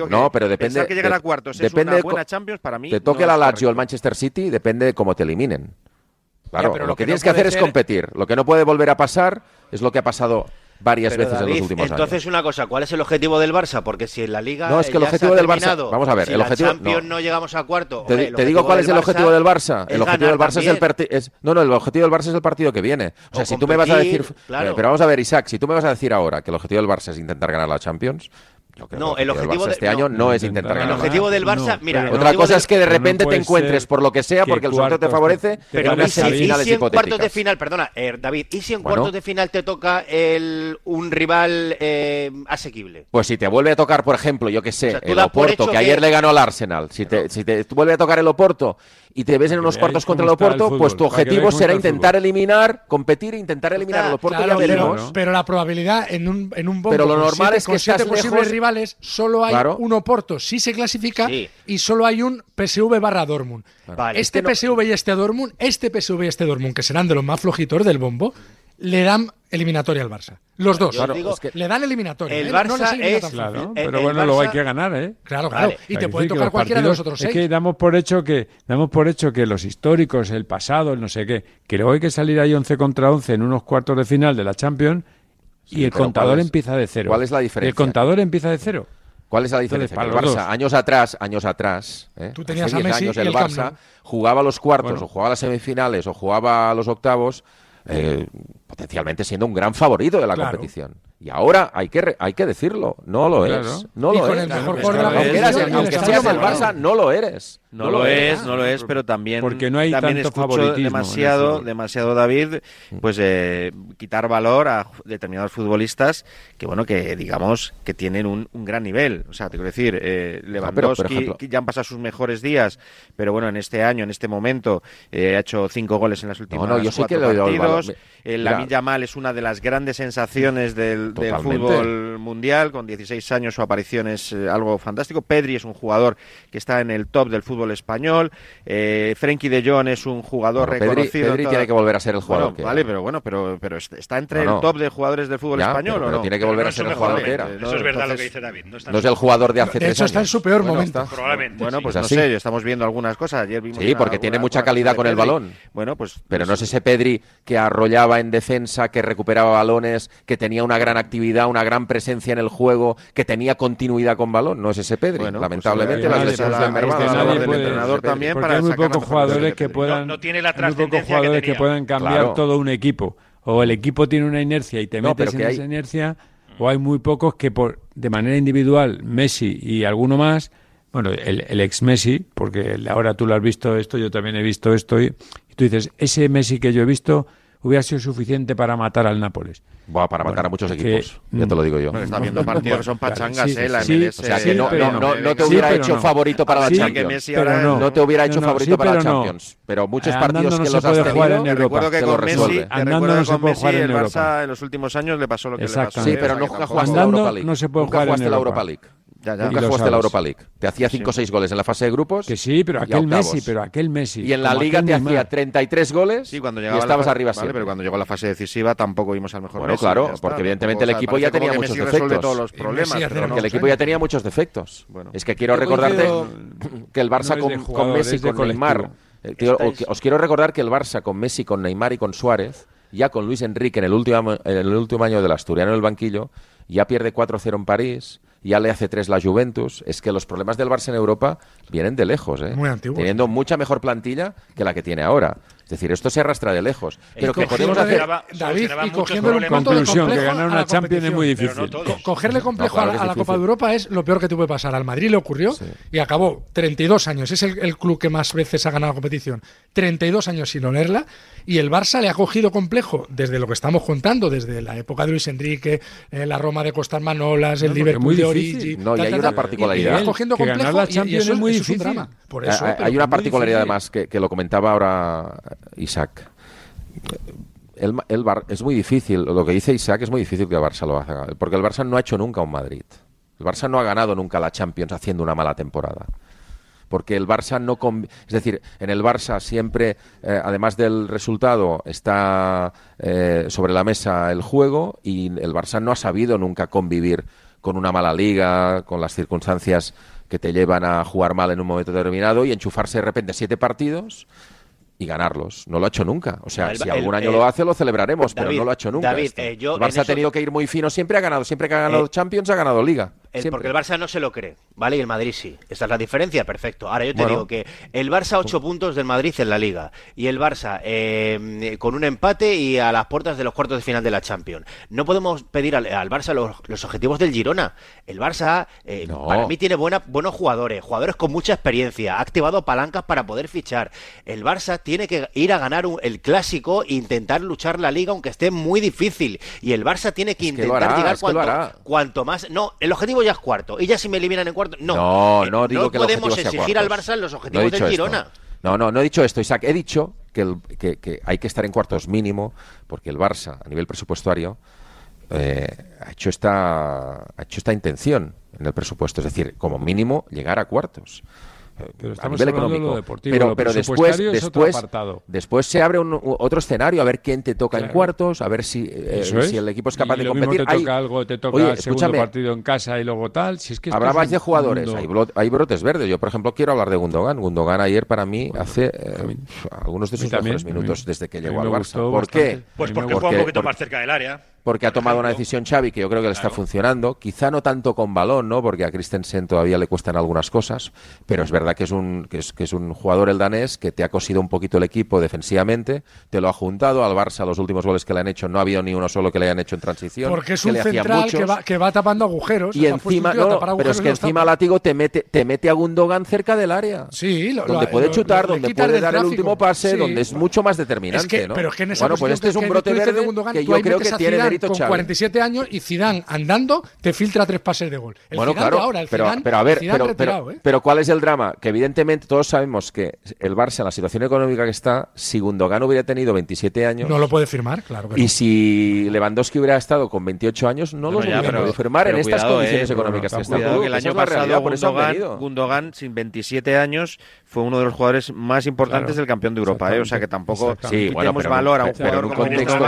no, pero depende que llegar a cuartos depende es una buena Champions para mí. Te toque la Lazio o el Manchester City depende de cómo te eliminen. Claro, pero lo, que, tienes que hacer es competir. Lo que no puede volver a pasar es lo que ha pasado varias veces en los últimos años. Entonces, una cosa, ¿cuál es el objetivo del Barça? Porque si en la Liga. No, es que el objetivo del Barça. Vamos a ver, el objetivo. Champions no. llegamos a cuarto. Te, digo cuál es el objetivo del Barça. El objetivo del Barça es el partido. No, no, el objetivo del Barça es el partido que viene. O sea, si tú me vas a decir. Pero vamos a ver, Isaac, si tú me vas a decir ahora que el objetivo del Barça es intentar ganar la Champions, no, el objetivo de, este año no, es intentar ganar. El objetivo del Barça, mira, otra cosa es que de repente te encuentres por lo que sea, porque el sorteo te favorece, pero en unas semifinales y si en cuartos de final, perdona, eh, David, ¿y si en cuartos de final te toca el, un rival eh, asequible? Pues si te vuelve a tocar, por ejemplo, yo que sé, el Oporto, que, ayer le ganó al Arsenal, si te, si te vuelve a tocar el Oporto y te ves en unos cuartos contra el Oporto, pues tu objetivo será intentar eliminar, competir e intentar eliminar al Oporto claro, pero, pero, la probabilidad en un, en un bombo pero lo normal es que siete posibles rivales solo hay un Oporto si se clasifica y solo hay un PSV barra Dortmund. este PSV y este Dortmund, este PSV y este Dortmund, que serán de los más flojitos del bombo, le dan eliminatoria al Barça. Los dos. Le dan eliminatoria. El ¿eh? Barça es. Claro, pero bueno, luego hay que ganar, ¿eh? Claro, claro. Y te puede tocar cualquiera de los otros seis. Es que damos por hecho que damos por hecho que los históricos, el pasado, el no sé qué, que luego hay que salir ahí 11 contra 11 en unos cuartos de final de la Champions y el contador empieza de cero. ¿Cuál es la diferencia? El contador empieza de cero. ¿Cuál es la diferencia? el Barça, años años atrás, años atrás, ¿eh? Tú tenías a Messi años el, Barça jugaba los cuartos o jugaba las semifinales o jugaba los octavos eh, potencialmente siendo un gran favorito de la competición. Y ahora hay que hay que decirlo, no lo es. No lo es. aunque seas el Barça, no lo eres. No, lo, es, no lo es, pero también porque no hay también tanto favoritismo demasiado, demasiado David, pues eh, quitar valor a determinados futbolistas que bueno que digamos que tienen un, gran nivel. O sea, te quiero decir, eh, Lewandowski ya han pasado sus mejores días, pero bueno en este año, en este momento eh, ha hecho cinco goles en las últimas no, yo cuatro partidos. La Villa Mal es una de las grandes sensaciones del, fútbol mundial, con 16 años su aparición es eh, algo fantástico. Pedri es un jugador que está en el top del fútbol español. Eh, Frenkie de Jong es un jugador reconocido. Pedri, tiene que volver a ser el jugador. Vale, pero bueno, pero, pero está entre el top de jugadores del fútbol español pero, o no. tiene que volver a ser el jugador que era. Eso es verdad lo que dice David. No, es el jugador de hace tres años. está en su peor momento. Probablemente. Bueno, pues no sé, estamos viendo algunas cosas. Ayer vimos sí, porque tiene mucha calidad con el balón. Bueno, pues. Pero no es ese Pedri que arrollaba en defensa, que recuperaba balones, que tenía una gran actividad, una gran presencia en el juego, que tenía continuidad con balón. No es ese Pedri. Pues, Lamentablemente, las lesiones del entrenador también para hay muy pocos jugadores que puedan, no, tiene la jugadores que, puedan cambiar todo un equipo. O el equipo tiene una inercia y te metes en esa inercia, o hay muy pocos que por de manera individual, Messi y alguno más, bueno, el, el, ex Messi, porque ahora tú lo has visto esto, yo también he visto esto, y, y tú dices, ese Messi que yo he visto hubiera sido suficiente para matar al Nápoles. Buah, para matar a muchos equipos, ya te lo digo yo. está viendo *laughs* partidos que son pachangas, ¿eh? La MLS. o sea, que no, no, te hubiera hecho favorito para la Champions. no. te hubiera hecho favorito para la Champions. Pero muchos partidos que los has tenido, recuerdo que con Messi, Andando no se puede jugar en el Barça en los últimos años le pasó lo que le pasó. Sí, pero nunca jugaste la Europa League. No se puede jugar en la Europa League. Ya, ya. Nunca jugaste la Europa League. Te hacía 5 o 6 goles en la fase de grupos. Que sí, pero aquel Messi, pero aquel Messi. Y en la Liga te hacía 33 goles sí, cuando y estabas arriba vale, pero cuando llegó la fase decisiva tampoco vimos al mejor Bueno, claro, porque evidentemente el equipo ya tenía muchos defectos. todos los problemas. Porque el equipo ya tenía muchos defectos. Es que quiero recordarte que el Barça con Messi, con Neymar... Eh, os quiero recordar que el Barça con Messi, con Neymar y con Suárez, ya con Luis Enrique en el último, en el último año del Asturiano en el banquillo, ya pierde 4-0 en París, ya le hace tres la Juventus. Es que los problemas del Barça en Europa vienen de lejos, ¿eh? Muy Teniendo mucha mejor plantilla que la que tiene ahora. Es decir, esto se arrastra de lejos. Pero que podemos hacer. David, y cogiendo un punto Conclusión, que ganar una Champions es muy difícil. cogerle complejo a, la, Copa de Europa es lo peor que te puede pasar. Al Madrid le ocurrió y acabó 32 años. Es el, club que más veces ha ganado la competición. 32 años sin olerla. Y el Barça le ha cogido complejo desde lo que estamos contando, desde la época de Luis Enrique, eh, la Roma de Costas Manolas, el Liverpool de Origi. No, y hay una particularidad. cogiendo complejo la Champions es, muy difícil. drama. Por eso, hay una particularidad además que, lo comentaba ahora Isaac. El, es muy difícil, lo que dice Isaac es muy difícil que el Barça lo haga, porque el Barça no ha hecho nunca un Madrid. El Barça no ha ganado nunca la Champions haciendo una mala temporada. Porque el Barça no... Es decir, en el Barça siempre, eh, además del resultado, está eh, sobre la mesa el juego y el Barça no ha sabido nunca convivir con una mala liga, con las circunstancias que te llevan a jugar mal en un momento determinado y enchufarse de repente siete partidos y ganarlos. No lo ha hecho nunca. O sea, si algún año lo hace, lo celebraremos, pero no lo ha hecho nunca. David, eh, yo el Barça ha tenido que ir muy fino, siempre ha ganado, siempre que ha ganado eh, Champions ha ganado Liga. porque el Barça no se lo cree, ¿vale? Y el Madrid sí. Esta es la diferencia, perfecto. Ahora yo te digo que el Barça ocho puntos del Madrid en la Liga y el Barça eh, con un empate y a las puertas de los cuartos de final de la Champions. No podemos pedir al, Barça los, objetivos del Girona. El Barça para mí tiene buena, buenos jugadores, jugadores con mucha experiencia, ha activado palancas para poder fichar. El Barça tiene que ir a ganar el clásico e intentar luchar la liga, aunque esté muy difícil. Y el Barça tiene que intentar llegar cuanto, más. No, el objetivo ya es cuarto. Y ya si me eliminan en cuarto. No, no, no, digo que podemos exigir al Barça los objetivos de Girona. No, no, no he dicho esto, Isaac. He dicho que, que, hay que estar en cuartos mínimo, porque el Barça, a nivel presupuestario, eh, ha, hecho esta, ha hecho esta intención en el presupuesto. Es decir, como mínimo, llegar a cuartos. Pero a nivel económico. pero, pero después, después, después se abre un, otro escenario a ver quién te toca en cuartos, a ver si, eh, si el equipo es capaz de competir. te toca algo, te toca el segundo partido en casa y luego tal. Si es que habrá más de jugadores, hay, brotes verdes. Yo, por ejemplo, quiero hablar de Gundogan. Gundogan ayer para mí hace eh, algunos de sus mejores minutos desde que llegó al Barça. ¿Por qué? Pues porque juega un poquito más cerca del área porque ha tomado una decisión Xavi que yo creo que le está funcionando, quizá no tanto con balón, ¿no? Porque a Christensen todavía le cuestan algunas cosas, pero es verdad que es un que es, que es un jugador el danés que te ha cosido un poquito el equipo defensivamente, te lo ha juntado al Barça los últimos goles que le han hecho, no ha habido ni uno solo que le hayan hecho en transición, porque es un central que va, que va, tapando agujeros y encima no, pero es que encima Látigo te mete te mete a Gundogan cerca del área. Sí, donde puede chutar, donde puede dar el último pase, donde es mucho más determinante, ¿no? Pero es que en esa bueno, pues este es un brote verde que yo creo que tiene mérito Xavi. 47 años y Zidane andando te filtra tres pases de gol. bueno, claro, ahora, el pero, pero a ver, pero, ¿eh? pero, ¿cuál es el drama? Que evidentemente todos sabemos que el Barça, en la situación económica que está, si Gundogan hubiera tenido 27 años... No lo puede firmar, claro. y si Lewandowski hubiera estado con 28 años, no, lo hubiera podido firmar en estas condiciones eh, económicas que está. el año pasado Gundogan, Gundogan, sin 27 años, fue uno de los jugadores más importantes del campeón de Europa. ¿eh? O sea que tampoco sí, bueno, valor a un jugador en un contexto,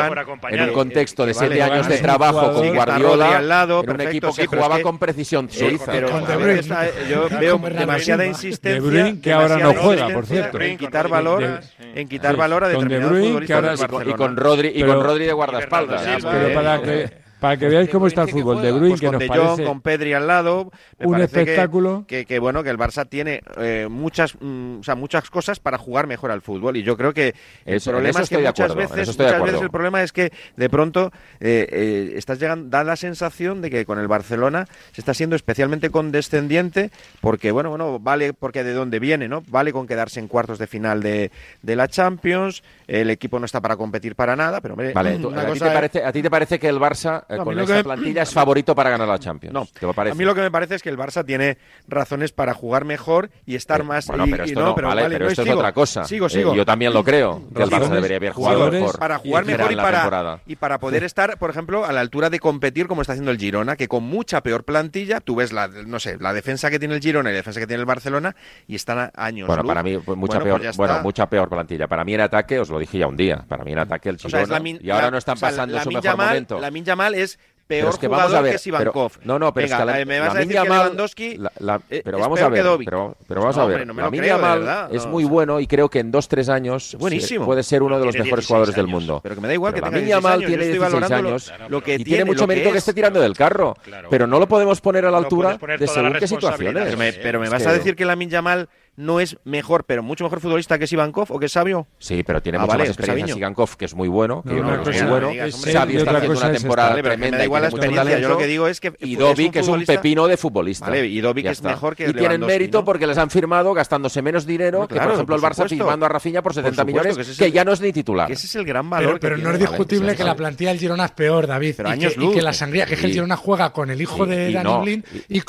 en un contexto de 7 años de trabajo con Guardiola al lado, un equipo que jugaba con precisión suiza. Pero con De Bruyne. yo veo demasiada insistencia. De Bruyne, que ahora no juega, por cierto. En quitar valor, en quitar valor a determinados futbolistas Y con Rodri, y con Rodri de guardaespaldas. Pero para que para que veáis cómo está el fútbol de Bruyne, pues que nos de Jong, con Pedri al lado, un espectáculo. Que, que, bueno, que el Barça tiene eh, muchas, mm, o sea, muchas cosas para jugar mejor al fútbol y yo creo que el problema es que muchas veces, muchas veces el problema es que de pronto eh, eh, estás llegando, da la sensación de que con el Barcelona se está siendo especialmente condescendiente porque bueno, bueno, vale porque de dónde viene, ¿no? Vale con quedarse en cuartos de final de, de la Champions, el equipo no está para competir para nada, pero vale, ¿a, ti te parece, ¿a ti te parece que el Barça eh, con esta plantilla es favorito para ganar la Champions. No, a mí lo que me parece es que el Barça tiene razones para jugar mejor y estar más. Bueno, pero esto no, pero, vale, pero esto es otra cosa. Sigo, eh, sigo. yo también lo creo, que el Barça debería haber jugado mejor. Para jugar mejor y para, y para poder estar, por ejemplo, a la altura de competir como está haciendo el Girona, que con mucha peor plantilla, tú ves la, no sé, la defensa que tiene el Girona y la defensa que tiene el Barcelona y están a años. Bueno, para mí, pues, mucha peor, pues bueno, mucha peor plantilla. Para mí en ataque, os lo dije ya un día, para mí en ataque el Girona. y ahora no están pasando su mejor momento. La Minja es peor es que jugador vamos a ver, que Sivankov. no, no, pero Venga, es que la, me vas a decir que Lewandowski la, pero, vamos a ver, pero, pero, vamos a ver, no la creo, Mal es muy bueno y creo que en dos, tres años Buenísimo. puede ser uno de los mejores jugadores del mundo. Pero que me da igual que tenga 16 Mal tiene 16 años y tiene mucho mérito que esté tirando del carro, pero no lo podemos poner a la altura de según qué situaciones. Pero me vas a decir que la Mal no es mejor, pero mucho mejor futbolista que Sivankov o que Sabio? Sí, pero tiene ah, mucha más experiencia Sivankov, que es muy bueno. Que no, es muy bueno. Sabio está haciendo una temporada tremenda. igual la experiencia. Yo lo que digo es que. Y Dovi, que es un pepino de futbolista. Vale, y que es mejor que. Y tienen mérito porque les han firmado gastándose menos dinero que, por ejemplo, el Barça firmando a Rafinha por 70 millones, que ya no es ni titular. Ese es el gran valor. Pero no es discutible que la plantilla del Girona es peor, David. Y que la sangría, que es el Girona juega con el hijo de Dani Blin y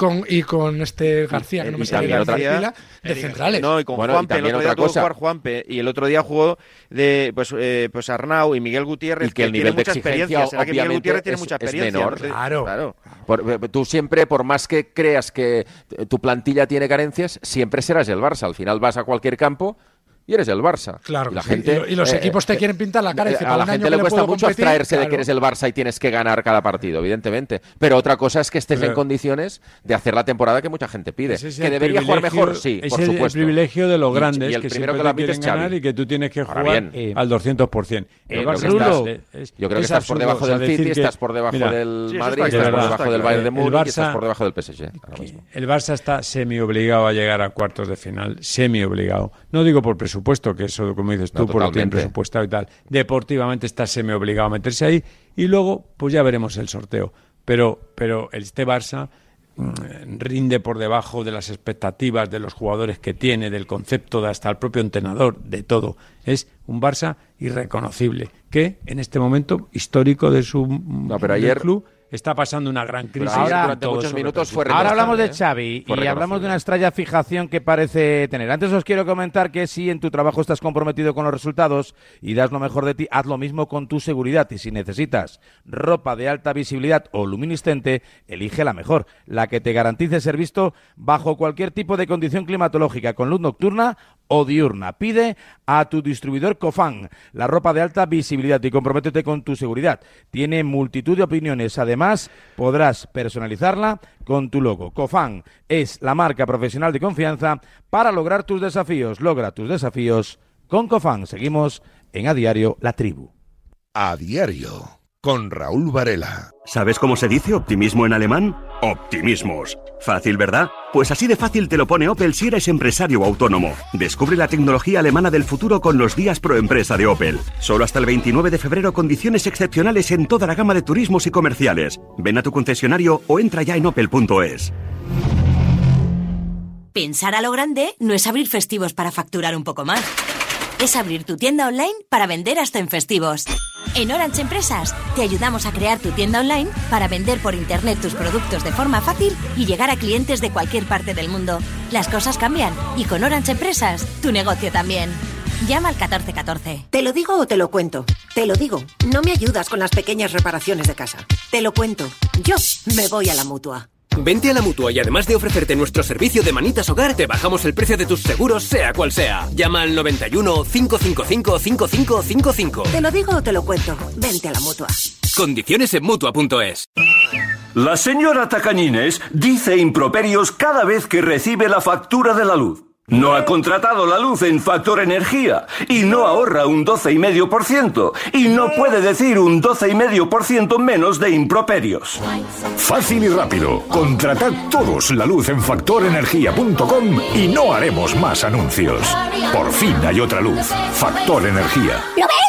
con este García, que no me sale la centrales. No, y con Juanpe, el otro día tuvo jugar Juanpe y el otro día jugó de pues, eh, pues Arnau y Miguel Gutiérrez, y que, el nivel de experiencia ¿Será que Miguel Gutiérrez tiene mucha experiencia? menor. Claro. Eh, tú siempre, por más que creas que tu plantilla tiene carencias, siempre serás el Barça. Al final vas a cualquier campo y eres el Barça. Claro. Y, la gente, y, los eh, equipos te quieren pintar la cara. Y a la gente le cuesta mucho abstraerse de que eres el Barça y tienes que ganar cada partido, evidentemente. Pero otra cosa es que estés en condiciones de hacer la temporada que mucha gente pide. que debería jugar mejor, sí, por supuesto. Es el privilegio de los grandes, y, el que primero que la quieren ganar y que tú tienes que jugar bien, eh, al 200%. Eh, yo creo que estás por debajo del City, estás por debajo del Madrid, estás por debajo del Bayern de Múnich y estás por debajo del PSG. El Barça está semi obligado a llegar a cuartos de final, semi obligado. No digo por presupuesto, que eso como dices tú, por lo que presupuestado y tal. Deportivamente está semi obligado a meterse ahí y luego, pues ya veremos el sorteo. Pero, pero este Barça mm, rinde por debajo de las expectativas de los jugadores que tiene, del concepto de hasta el propio entrenador, de todo. Es un Barça irreconocible, que en este momento histórico de su no, pero ayer, club está pasando una gran crisis. Ahora, durante muchos minutos fue Ahora hablamos de Xavi y hablamos de una extraña fijación que parece tener. Antes os quiero comentar que si en tu trabajo estás comprometido con los resultados y das lo mejor de ti, haz lo mismo con tu seguridad. Y si necesitas ropa de alta visibilidad o luminiscente, elige la mejor, la que te garantice ser visto bajo cualquier tipo de condición climatológica, con luz nocturna o diurna. Pide a tu distribuidor Cofan la ropa de alta visibilidad y comprométete con tu seguridad. Tiene multitud de opiniones. Además, podrás personalizarla con tu logo. Cofan es la marca profesional de confianza para lograr tus desafíos. Logra tus desafíos con Cofan. Seguimos en A Diario La Tribu. A Diario con Raúl Varela. ¿Sabes cómo se dice optimismo en alemán? Optimismos. Fácil, ¿verdad? Pues así de fácil te lo pone Opel si eres empresario o autónomo. Descubre la tecnología alemana del futuro con los días pro empresa de Opel. Solo hasta el 29 de febrero condiciones excepcionales en toda la gama de turismos y comerciales. Ven a tu concesionario o entra ya en opel.es. Pensar a lo grande no es abrir festivos para facturar un poco más. Es abrir tu tienda online para vender hasta en festivos. En Orange Empresas te ayudamos a crear tu tienda online para vender por internet tus productos de forma fácil y llegar a clientes de cualquier parte del mundo. Las cosas cambian y con Orange Empresas tu negocio también. Llama al 1414. ¿Te lo digo o te lo cuento? Te lo digo. No me ayudas con las pequeñas reparaciones de casa. Te lo cuento. Yo me voy a la mutua. Vente a la mutua y además de ofrecerte nuestro servicio de manitas hogar, te bajamos el precio de tus seguros, sea cual sea. Llama al 91 555 5555. Te lo digo o te lo cuento. Vente a la mutua. Condiciones en mutua.es. La señora Tacañines dice improperios cada vez que recibe la factura de la luz. No ha contratado la luz en Factor Energía y no ahorra un 12,5% y no puede decir un 12,5% menos de improperios. Fácil y rápido. Contratad todos la luz en factorenergía.com y no haremos más anuncios. Por fin hay otra luz. Factor Energía. ¿Lo ves?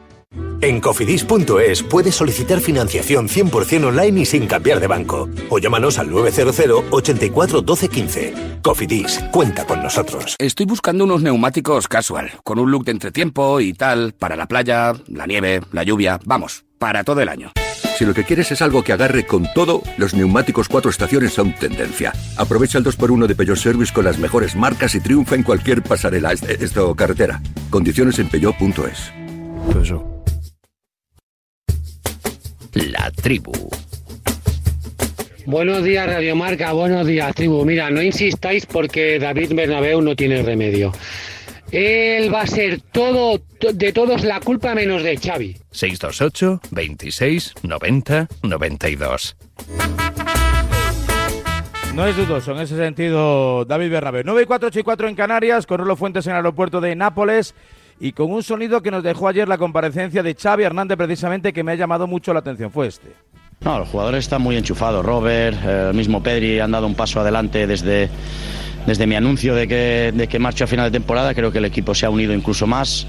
En cofidis.es puedes solicitar financiación 100% online y sin cambiar de banco. O llámanos al 900 84 12 15. Cofidis, cuenta con nosotros. Estoy buscando unos neumáticos casual, con un look de entretiempo y tal, para la playa, la nieve, la lluvia, vamos, para todo el año. Si lo que quieres es algo que agarre con todo, los neumáticos cuatro estaciones son tendencia. Aprovecha el 2x1 de Peugeot Service con las mejores marcas y triunfa en cualquier pasarela, esto carretera. Condiciones en peugeot.es. La tribu. Buenos días, Radio Marca. Buenos días, tribu. Mira, no insistáis porque David Bernabeu no tiene remedio. Él va a ser todo, de todos la culpa menos de Xavi. 628 26 90 92. No es dudoso en ese sentido David Bernabeu. 9 y 4, 8 y 4 en Canarias, con Rolo Fuentes en el aeropuerto de Nápoles y con un sonido que nos dejó ayer la comparecencia de Xavi Hernández precisamente que me ha llamado mucho la atención. Fue este. No, los jugadores están muy enchufados. Robert, el mismo Pedri han dado un paso adelante desde, desde mi anuncio de que, de que marcho a final de temporada. Creo que el equipo se ha unido incluso más.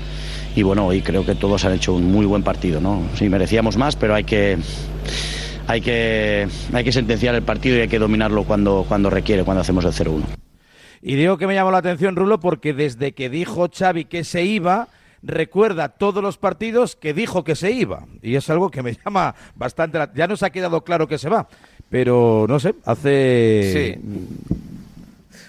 Y bueno, hoy creo que todos han hecho un muy buen partido. ¿no? Sí, merecíamos más, pero hay que, hay que, hay que sentenciar el partido y hay que dominarlo cuando, cuando requiere, cuando hacemos el 0-1. Y digo que me llamó la atención, Rulo, porque desde que dijo Xavi que se iba, recuerda todos los partidos que dijo que se iba. Y es algo que me *laughs* llama bastante... La... Ya nos ha quedado claro que se va, pero no sé, hace... Sí.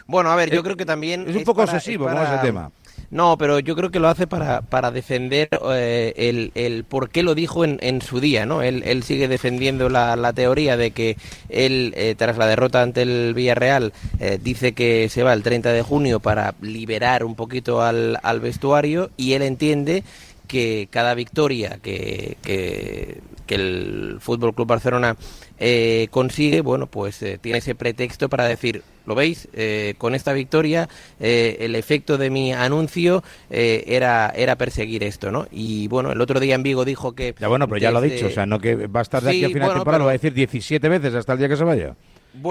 Bueno, a ver, yo creo que también... Es un poco para, obsesivo para... con ese tema. No, pero yo creo que lo hace para, para defender eh, el, el, por qué lo dijo en, en su día, ¿no? Él, él sigue defendiendo la, la, teoría de que él, eh, tras la derrota ante el Villarreal, eh, dice que se va el 30 de junio para liberar un poquito al, al vestuario y él entiende que cada victoria que, que, el Fútbol Club Barcelona eh, consigue, bueno, pues eh, tiene ese pretexto para decir, ¿lo veis? Eh, con esta victoria el efecto de mi anuncio era, era perseguir esto, ¿no? Y bueno, el otro día en Vigo dijo que... Ya bueno, pero ya lo ha dicho, o sea, no que va a estar de aquí a final de temporada, lo va a decir 17 veces hasta el día que se vaya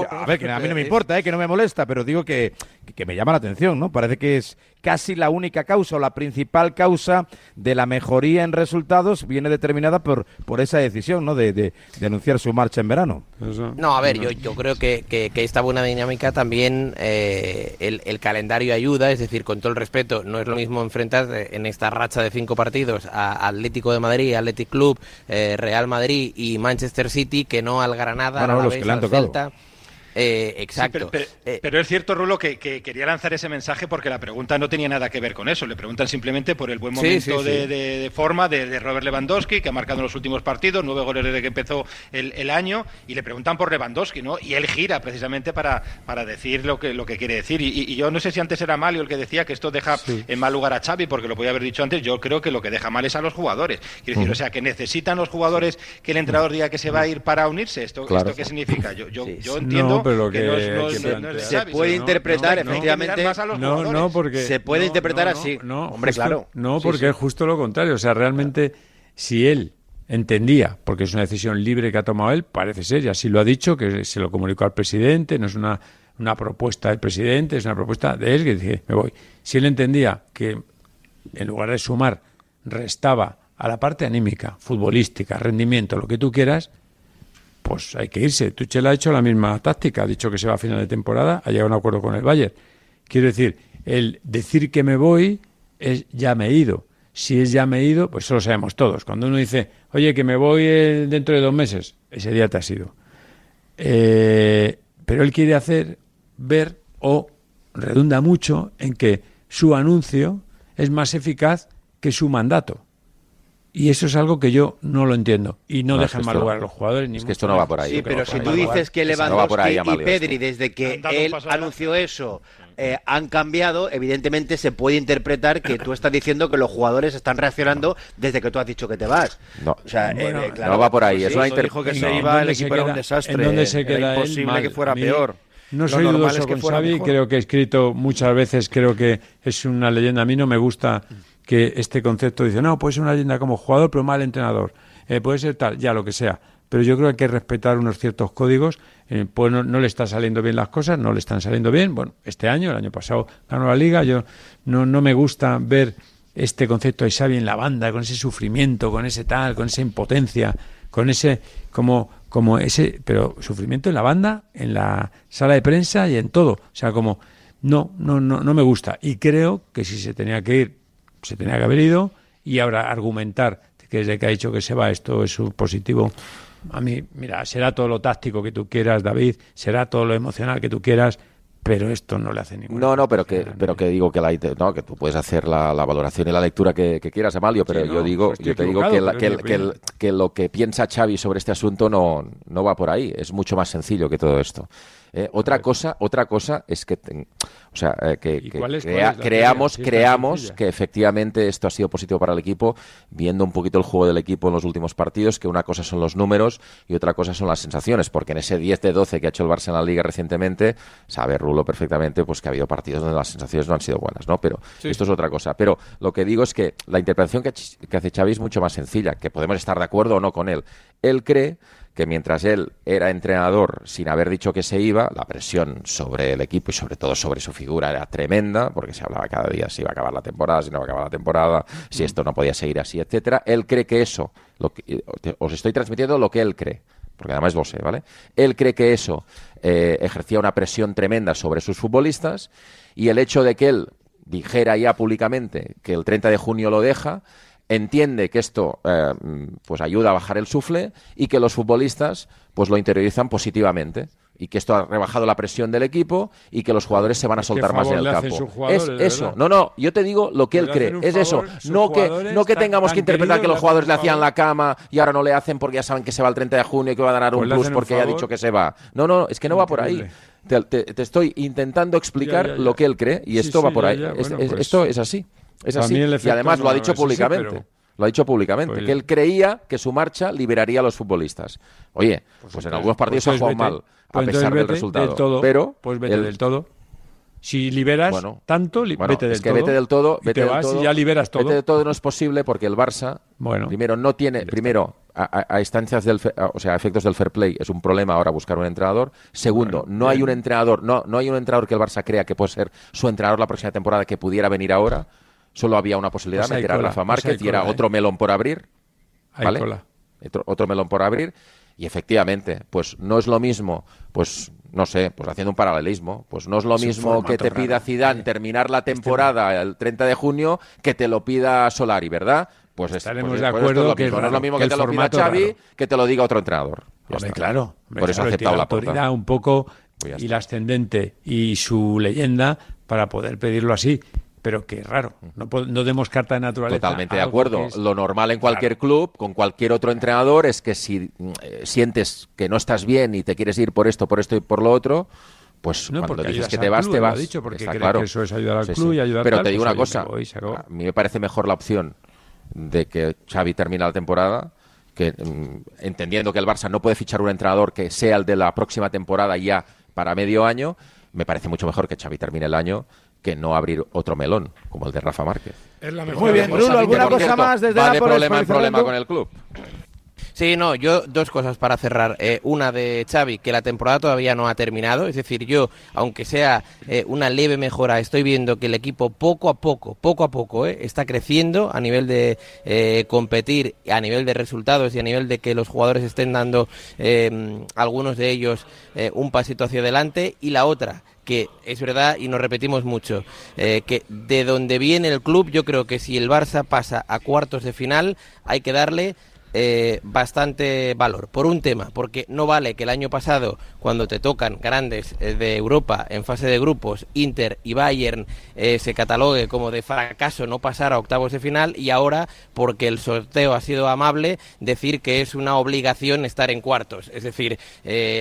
a ver, que a mí no me importa, ¿eh? que no me molesta, pero digo que, que, me llama la atención, ¿no? Parece que es casi la única causa o la principal causa de la mejoría en resultados viene determinada por, por esa decisión, ¿no? De, de, anunciar su marcha en verano. No, a ver, yo, yo creo que, que, esta buena dinámica también eh, el, calendario ayuda, es decir, con todo el respeto, no es lo mismo enfrentar en esta racha de cinco partidos a Atlético de Madrid, Athletic Club, eh, Real Madrid y Manchester City que no al Granada, bueno, los que le han tocado. Eh, exacto. Eh, pero, es cierto, Rulo, que, quería lanzar ese mensaje porque la pregunta no tenía nada que ver con eso. Le preguntan simplemente por el buen momento de, forma de, Robert Lewandowski, que ha marcado en los últimos partidos, nueve goles desde que empezó el, año, y le preguntan por Lewandowski, ¿no? Y él gira precisamente para, para decir lo que, lo que quiere decir. Y, yo no sé si antes era Malio el que decía que esto deja en mal lugar a Xavi, porque lo podía haber dicho antes. Yo creo que lo que deja mal es a los jugadores. Quiero decir, o sea, que necesitan los jugadores que el entrenador diga que se va a ir para unirse. ¿Esto, ¿esto qué significa? Yo, yo, yo entiendo pero que, se, puede interpretar efectivamente. No, no, porque se puede interpretar así. No, hombre, claro. No, porque es justo lo contrario. O sea, realmente, si él entendía, porque es una decisión libre que ha tomado él, parece ser, y así lo ha dicho, que se lo comunicó al presidente, no es una, una propuesta del presidente, es una propuesta de él, que dice, me voy. Si él entendía que en lugar de sumar, restaba a la parte anímica, futbolística, rendimiento, lo que tú quieras, pues hay que irse. Tuchel ha hecho la misma táctica, ha dicho que se va a final de temporada, ha llegado a un acuerdo con el Bayern. Quiero decir, el decir que me voy es ya me he ido. Si es ya me he ido, pues eso lo sabemos todos. Cuando uno dice, oye, que me voy eh, dentro de dos meses, ese día te has ido. Eh, pero él quiere hacer ver o redunda mucho en que su anuncio es más eficaz que su mandato. Y eso es algo que yo no lo entiendo. Y no, deja mal lugar a los jugadores. Ni es que esto no va por ahí. Sí, pero si tú dices que Lewandowski y Pedri, desde que él anunció eso, eh, han cambiado, evidentemente se puede interpretar que tú estás diciendo que los jugadores están reaccionando desde que tú has dicho que te vas. No, o sea, eh, no va por ahí. es una dijo que se iba, el equipo era un desastre. ¿En dónde se queda era imposible que fuera peor. No soy dudoso con Xavi, creo que he escrito muchas veces, creo que es una leyenda. A mí no me gusta que este concepto dice, no, puede ser una leyenda como jugador, pero mal entrenador. Eh, puede ser tal, ya lo que sea. Pero yo creo que hay que respetar unos ciertos códigos. Eh, pues no, le están saliendo bien las cosas, no le están saliendo bien. Bueno, este año, el año pasado ganó la liga. Yo no, no me gusta ver este concepto de Xavi en la banda, con ese sufrimiento, con ese tal, con esa impotencia, con ese, como, como ese, pero sufrimiento en la banda, en la sala de prensa y en todo. O sea, como, no, no, no, no me gusta. Y creo que si se tenía que ir se tenía que haber ido y ahora argumentar que desde que ha dicho que se va esto es positivo. A mí, mira, será todo lo táctico que tú quieras, David, será todo lo emocional que tú quieras, pero esto no le hace ningún No, no, pero que, pero que digo que la, no, que tú puedes hacer la, valoración y la lectura que, quieras, Amalio, pero yo digo, yo te digo que, que, lo que piensa Xavi sobre este asunto no, no va por ahí, es mucho más sencillo que todo esto. Eh, otra cosa, otra cosa es que, o sea, eh, que, creamos, creamos que efectivamente esto ha sido positivo para el equipo, viendo un poquito el juego del equipo en los últimos partidos, que una cosa son los números y otra cosa son las sensaciones, porque en ese 10 de 12 que ha hecho el Barça en la Liga recientemente, sabe Rulo perfectamente pues que ha habido partidos donde las sensaciones no han sido buenas, ¿no? Pero esto es otra cosa. Pero lo que digo es que la interpretación que, que hace Xavi es mucho más sencilla, que podemos estar de acuerdo o no con él. Él cree que mientras él era entrenador sin haber dicho que se iba, la presión sobre el equipo y sobre todo sobre su figura era tremenda, porque se hablaba cada día si iba a acabar la temporada, si no iba a acabar la temporada, si esto no podía seguir así, etcétera. Él cree que eso, lo que, os estoy transmitiendo lo que él cree, porque además vos sé, ¿vale? Él cree que eso eh, ejercía una presión tremenda sobre sus futbolistas y el hecho de que él dijera ya públicamente que el 30 de junio lo deja, entiende que esto eh, pues ayuda a bajar el sufle y que los futbolistas pues lo interiorizan positivamente y que esto ha rebajado la presión del equipo y que los jugadores se van a soltar más en el campo. Es eso. No, no, yo te digo lo que él cree. Es eso. No que, no que tengamos que interpretar que los jugadores le hacían la cama y ahora no le hacen porque ya saben que se va el 30 de junio y que va a ganar un pues plus porque ya ha dicho que se va. No, no, es que no va por ahí. Te, estoy intentando explicar lo que él cree y esto va por ahí. Pues esto es así. Es así. Y además lo ha dicho públicamente. Lo ha dicho públicamente, pues que él creía que su marcha liberaría a los futbolistas. Oye, pues, pues en algunos partidos pues ha jugado mal, a pesar del resultado. todo, pero pues vete del todo. Si liberas tanto, vete del es que vete del todo, vete del todo, y ya liberas todo. Vete del todo no es posible porque el Barça, bueno, primero no tiene, primero a, instancias del, o sea, a efectos del fair play es un problema ahora buscar un entrenador. Segundo, no hay un entrenador, no, no hay un entrenador que el Barça crea que puede ser su entrenador la próxima temporada que pudiera venir ahora. Solo había una posibilidad, pues meter a Rafa Márquez y era otro melón por abrir, ¿vale? Otro, otro melón por abrir. Y efectivamente, pues no es lo mismo, pues no sé, pues haciendo un paralelismo, pues no es lo mismo que te pida Zidane terminar la este temporada el 30 de junio que te lo pida Solari, ¿verdad? Pues estaremos pues, de acuerdo que, no es lo mismo que, te lo pida Xavi que te lo diga otro entrenador. claro, por eso ha aceptado la autoridad un poco pues y la ascendente y su leyenda para poder pedirlo así pero que raro. No, no demos carta de naturaleza. Totalmente de acuerdo. Lo normal en cualquier club, con cualquier otro entrenador, es que si eh, sientes que no estás bien y te quieres ir por esto, por esto y por lo otro, pues cuando dices que te vas, te vas. Dicho porque Está claro. que eso es ayudar al club y ayudar Pero te digo pues una cosa, a mí me parece mejor la opción de que Xavi termine la temporada que mm, entendiendo que el Barça no puede fichar un entrenador que sea el de la próxima temporada ya para medio año, me parece mucho mejor que Xavi termine el año que no abrir otro melón, como el de Rafa Márquez. Muy bien, Rulo, ¿alguna cosa más desde va de problema en problema con el club? Sí, no, yo dos cosas para cerrar. Eh, una de Xavi, que la temporada todavía no ha terminado. Es decir, yo, aunque sea eh, una leve mejora, estoy viendo que el equipo poco a poco, poco a poco, eh, está creciendo a nivel de competir, a nivel de resultados y a nivel de que los jugadores estén dando, algunos de ellos, un pasito hacia adelante. Y la otra, que es verdad y nos repetimos mucho, que de donde viene el club, yo creo que si el Barça pasa a cuartos de final, hay que darle eh, bastante valor. Por un tema, porque no vale que el año pasado, cuando te tocan grandes eh, de Europa en fase de grupos, Inter y Bayern, eh, se catalogue como de fracaso no pasar a octavos de final y ahora, porque el sorteo ha sido amable, decir que es una obligación estar en cuartos. Es decir,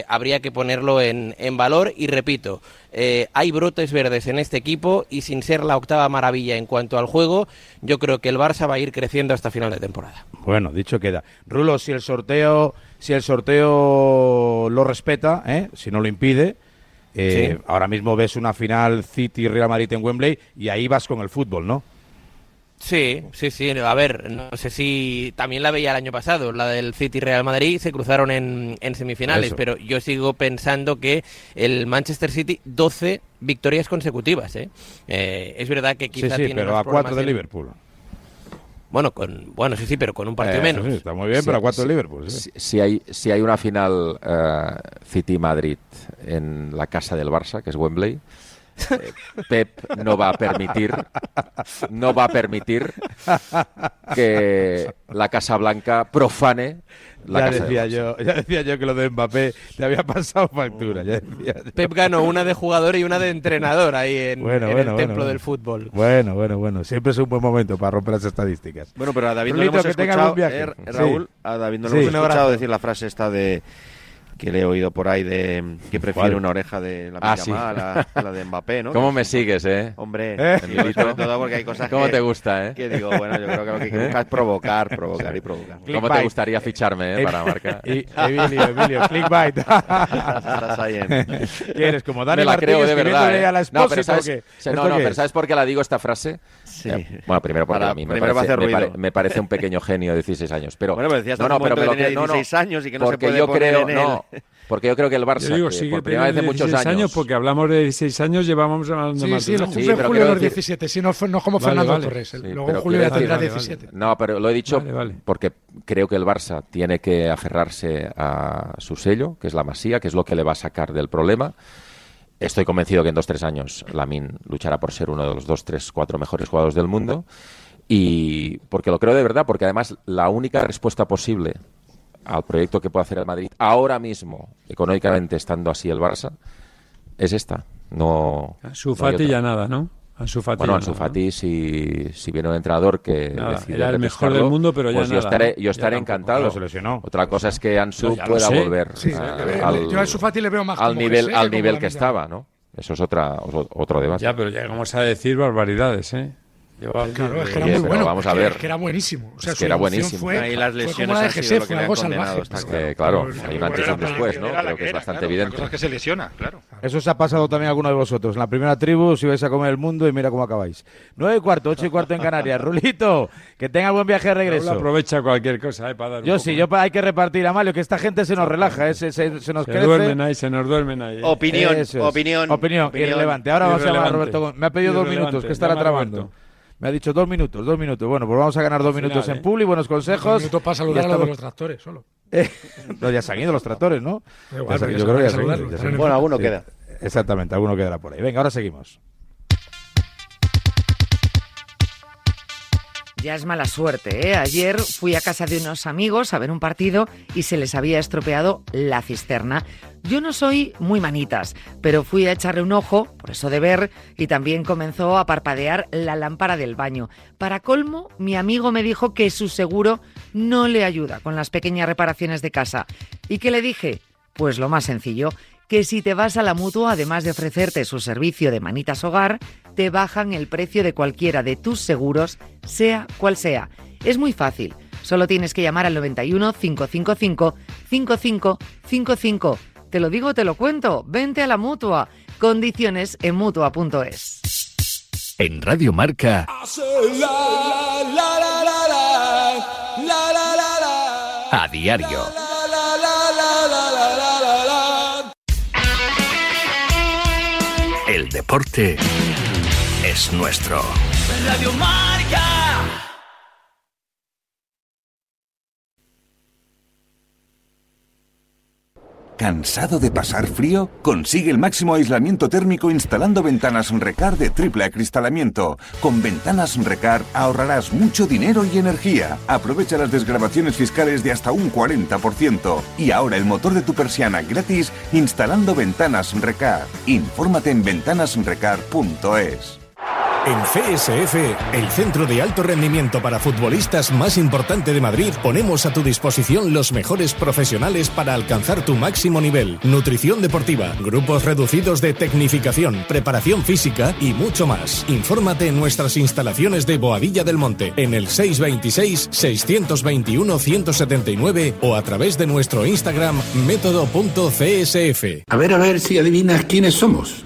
habría que ponerlo en, en valor y repito, eh, hay brotes verdes en este equipo y sin ser la octava maravilla en cuanto al juego, yo creo que el Barça va a ir creciendo hasta final de temporada. Bueno, dicho queda. Rulo, si el sorteo, si el sorteo lo respeta, ¿eh? si no lo impide, eh, ahora mismo ves una final City Real Madrid en Wembley y ahí vas con el fútbol, ¿no? Sí, sí, sí. A ver, no sé si también la veía el año pasado, la del City Real Madrid, se cruzaron en, semifinales, pero yo sigo pensando que el Manchester City 12 victorias consecutivas. ¿eh? eh es verdad que quizá sí, sí, pero a cuatro de Liverpool. Bueno, con, bueno, sí, sí, pero con un partido eh, menos. Sí, está muy bien, pero a cuatro de Liverpool. Si, hay, si hay una final uh, City-Madrid en la casa del Barça, que es Wembley, eh, Pep no va a permitir no va a permitir que la Casa Blanca profane la ya casa decía yo ya decía yo que lo de Mbappé te había pasado factura Pep ganó una de jugador y una de entrenador ahí en, el templo del fútbol. bueno. Bueno bueno siempre es un buen momento para romper las estadísticas. Bueno pero a David no le hemos escuchado. eh, Raúl a David no le hemos escuchado decir la frase esta de que le he oído por ahí de que prefiere una oreja de la ah, sí. a, la, de Mbappé, ¿no? *laughs* ¿Cómo me sigues, eh? Hombre, ¿Eh? sobre todo porque hay cosas ¿Cómo te gusta, eh? Que digo, bueno, yo creo que lo que hay que es provocar, provocar y provocar. ¿Cómo te gustaría ficharme, eh, para marcar? *laughs* Y, Emilio, Emilio, clickbait. *laughs* Estás ahí en... ¿Quieres como Dani me la creo de verdad, eh. a la no, pero sabes, no, no, pero ¿sabes por qué la digo esta frase? Sí. bueno, primero porque a mí me parece, me, me parece, un pequeño genio de 16 años. Pero, bueno, pero decías no, no, pero, pero, 16 años y que no se puede yo poner creo, no, porque yo creo que el Barça, digo, que por primera vez en muchos años, años, Porque hablamos de 16 años, llevamos hablando sí, más sí, de sí, pero julio de los 17, sí, no, no como Fernando Torres. luego julio ya tendrá 17. No, pero lo he dicho porque creo que el Barça tiene que aferrarse a su sello, que es la masía, que es lo que le va a sacar del problema. Estoy convencido que en dos tres años Lamin luchará por ser uno de los dos, tres, cuatro mejores jugadores del mundo. Y porque lo creo de verdad, porque además la única respuesta posible al proyecto que puede hacer el Madrid ahora mismo, económicamente estando así el Barça, es esta. No. Su Fati ya nada, ¿no? Ansu Fati bueno, Ansu Fati, si, si viene un entrador que era el mejor del mundo, pero ya pues nada, yo estaré, yo estaré encantado. Otra cosa es que Ansu pueda volver al, yo a Ansu Fati le veo más al nivel, al nivel que estaba, ¿no? Eso es otra, otro debate. Ya, pero llegamos a decir barbaridades, ¿eh? Claro, es que era muy bueno. Vamos a ver. Es que era buenísimo. O sea, es que era buenísimo. Fue, Ahí las lesiones fue han sido lo que le han condenado. Está que, claro, hay un antes y un después, ¿no? Creo que es bastante evidente. Cosa que se lesiona, claro. Eso se ha pasado también a alguno de vosotros. En la primera tribu, si vais a comer el mundo y mira cómo acabáis. Nueve y cuarto, ocho y cuarto en Canarias. *laughs* Rulito, que tenga buen viaje de regreso. aprovecha cualquier cosa, ¿eh? Para dar yo sí, yo hay que repartir a Mario, que esta gente se nos relaja, ¿eh? se, se, nos se crece. duermen ahí, se nos duermen ahí. ¿eh? Opinión, opinión, opinión, irrelevante. Ahora vamos a llamar a Roberto Me ha pedido dos minutos, que estará trabando. Me ha dicho dos minutos, dos minutos. Bueno, pues vamos a ganar dos minutos en Publi, buenos consejos. Dos minutos para saludar a los, de los tractores, solo. *laughs* no, ya se han ido los tractores, ¿no? Igual, yo creo que ya se han ido. Bueno, alguno queda. Exactamente, alguno quedará por ahí. Venga, ahora seguimos. Ya es mala suerte, ¿eh? Ayer fui a casa de unos amigos a ver un partido y se les había estropeado la cisterna. Yo no soy muy manitas, pero fui a echarle un ojo, por eso de ver, y también comenzó a parpadear la lámpara del baño. Para colmo, mi amigo me dijo que su seguro no le ayuda con las pequeñas reparaciones de casa. ¿Y qué le dije? Pues lo más sencillo, que si te vas a la mutua, además de ofrecerte su servicio de manitas hogar, te bajan el precio de cualquiera de tus seguros, sea cual sea. Es muy fácil. Solo tienes que llamar al 91 555 5555. Te lo digo, te lo cuento. Vente a la mutua. Condiciones en mutua.es. En Radio Marca. A diario. El deporte es nuestro. Radio Marca. ¿Cansado de pasar frío? Consigue el máximo aislamiento térmico instalando ventanas Recar de triple acristalamiento. Con ventanas Recar ahorrarás mucho dinero y energía. Aprovecha las desgrabaciones fiscales de hasta un 40%. Y ahora el motor de tu persiana gratis instalando ventanas Recar. Infórmate en ventanasrecar.es. En CSF, el centro de alto rendimiento para futbolistas más importante de Madrid, ponemos a tu disposición los mejores profesionales para alcanzar tu máximo nivel. Nutrición deportiva, grupos reducidos de tecnificación, preparación física y mucho más. Infórmate en nuestras instalaciones de Boadilla del Monte, en el 626-621-179 o a través de nuestro Instagram método.csf. A ver, a ver si adivinas quiénes somos.